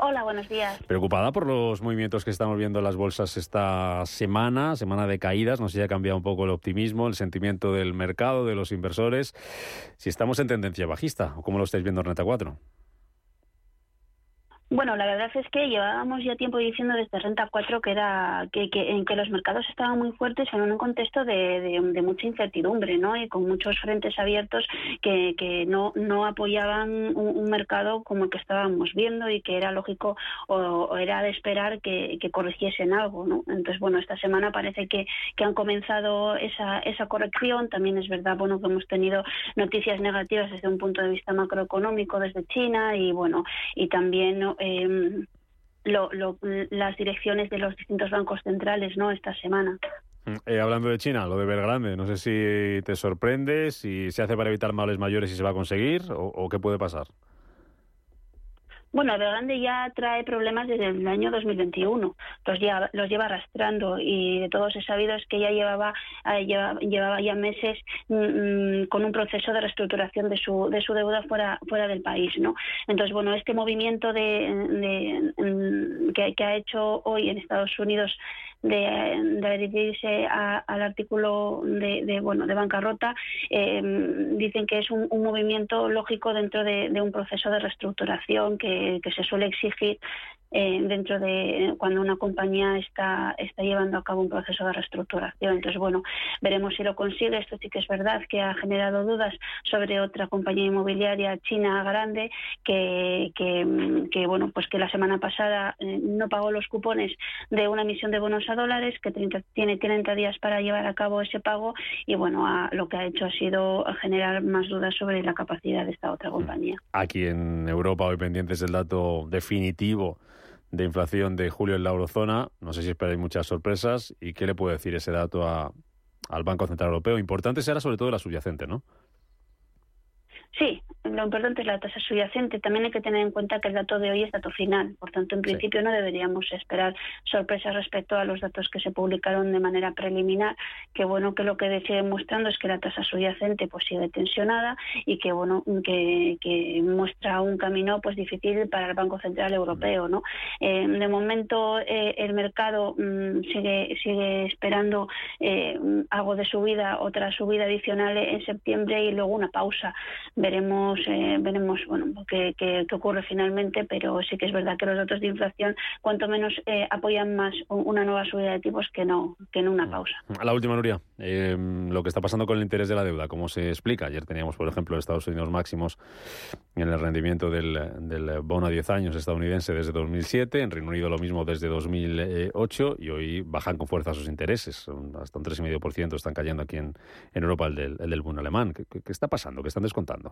Hola, buenos días. Preocupada por los movimientos que estamos viendo en las bolsas esta semana, semana de caídas. No sé si ha cambiado un poco el optimismo, el sentimiento del mercado, de los inversores. Si estamos en tendencia bajista, o cómo lo estáis viendo en Renta 4. Bueno, la verdad es que llevábamos ya tiempo diciendo desde Renta 4 que era que, en que los mercados estaban muy fuertes en un contexto de, mucha incertidumbre, ¿no? Y con muchos frentes abiertos que, que no, no apoyaban un, mercado como el que estábamos viendo y que era lógico o, era de esperar que, corrigiesen algo, ¿no? Entonces, bueno, esta semana parece que, que han comenzado esa, esa corrección. También es verdad, bueno, que hemos tenido noticias negativas desde un punto de vista macroeconómico desde China y, bueno, y también eh, lo, las direcciones de los distintos bancos centrales no esta semana. Eh, hablando de China, lo de Belgrande, no sé si te sorprende, si se hace para evitar males mayores y se va a conseguir o qué puede pasar. Bueno, Evergrande ya trae problemas desde el año 2021. Los lleva, los lleva arrastrando y de todos es sabido es que ya llevaba, eh, llevaba, ya meses mm, mm, con un proceso de reestructuración de su, de su deuda fuera, fuera del país. ¿no? Entonces, bueno, este movimiento de, mm, que ha hecho hoy en Estados Unidos de, de adherirse al artículo de, bueno de bancarrota eh, dicen que es un, movimiento lógico dentro de, un proceso de reestructuración que, que se suele exigir eh, dentro de cuando una compañía está, está llevando a cabo un proceso de reestructuración. Entonces, bueno, veremos si lo consigue. Esto sí que es verdad que ha generado dudas sobre otra compañía inmobiliaria china grande que, que, bueno, pues que la semana pasada eh, no pagó los cupones de una emisión de bonos a dólares, que tiene 30 días para llevar a cabo ese pago y, bueno, lo que ha hecho ha sido generar más dudas sobre la capacidad de esta otra compañía. Aquí en Europa, hoy pendientes del dato definitivo de inflación de julio en la eurozona. No sé si esperáis muchas sorpresas. ¿Y qué le puede decir ese dato al Banco Central Europeo? Importante será sobre todo la subyacente, ¿no? Sí, lo importante es la tasa subyacente. También hay que tener en cuenta que el dato de hoy es dato final. Por tanto, en principio no deberíamos esperar sorpresas respecto a los datos que se publicaron de manera preliminar. Que bueno, que lo que sigue mostrando es que la tasa subyacente pues sigue tensionada y que bueno, que, muestra un camino pues difícil para el Banco Central Europeo. ¿no? Eh, de momento eh, el mercado mm, sigue sigue esperando eh, algo de subida, otra subida adicional en septiembre y luego una pausa veremos eh, veremos bueno qué, qué, ocurre finalmente pero sí que es verdad que los datos de inflación cuanto menos eh, apoyan más una nueva subida de tipos que no que en una pausa. La última Nuria. Eh, lo que está pasando con el interés de la deuda cómo se explica ayer teníamos por ejemplo Estados Unidos máximos en el rendimiento del, del bono a 10 años estadounidense desde 2007 en Reino Unido lo mismo desde 2008 y hoy bajan con fuerza sus intereses. Hasta un 3,5% están cayendo aquí en, en Europa el del, el del bono alemán. ¿Qué, ¿Qué, está pasando? ¿Qué están descontando?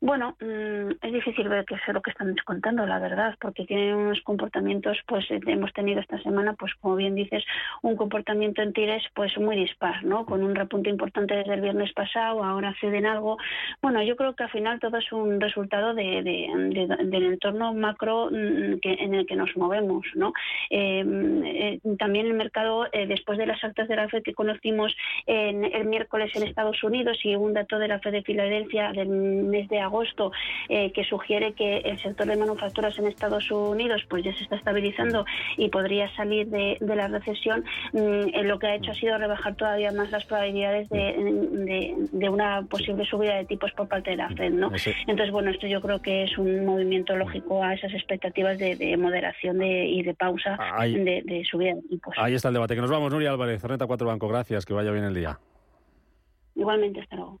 Bueno, mm, es difícil ver qué es lo que están descontando, la verdad, porque tienen unos comportamientos, pues eh, hemos tenido esta semana, pues como bien dices, un comportamiento en tires pues muy dispar, ¿no? Con un repunte importante desde el viernes pasado, ahora ceden algo. Bueno, yo creo que al final todo es un resultado de, del entorno macro mm, que, en el que nos movemos, ¿no? Em, eh, también el mercado, eh, después de las actas de la FED que conocimos en, el miércoles en Estados Unidos y un dato de la FED de Filadelfia del mes de agosto eh, que sugiere que el sector de manufacturas en Estados Unidos pues ya se está estabilizando y podría salir de, la recesión, mm, lo que ha hecho ha sido rebajar todavía más las probabilidades de, una posible subida de tipos por parte de la Fed. ¿no? Entonces, bueno, esto yo creo que es un movimiento lógico a esas expectativas de, moderación y de pausa de, subida de tipos. Ahí está el debate. Que nos vamos, Nuria Álvarez, Renta 4 Banco. Gracias, que vaya bien el día. Igualmente, hasta luego.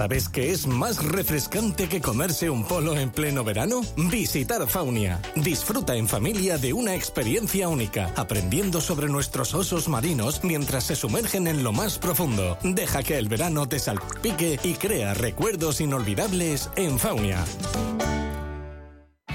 ¿Sabes qué es más refrescante que comerse un polo en pleno verano? Visitar Faunia. Disfruta en familia de una experiencia única, aprendiendo sobre nuestros osos marinos mientras se sumergen en lo más profundo. Deja que el verano te salpique y crea recuerdos inolvidables en Faunia.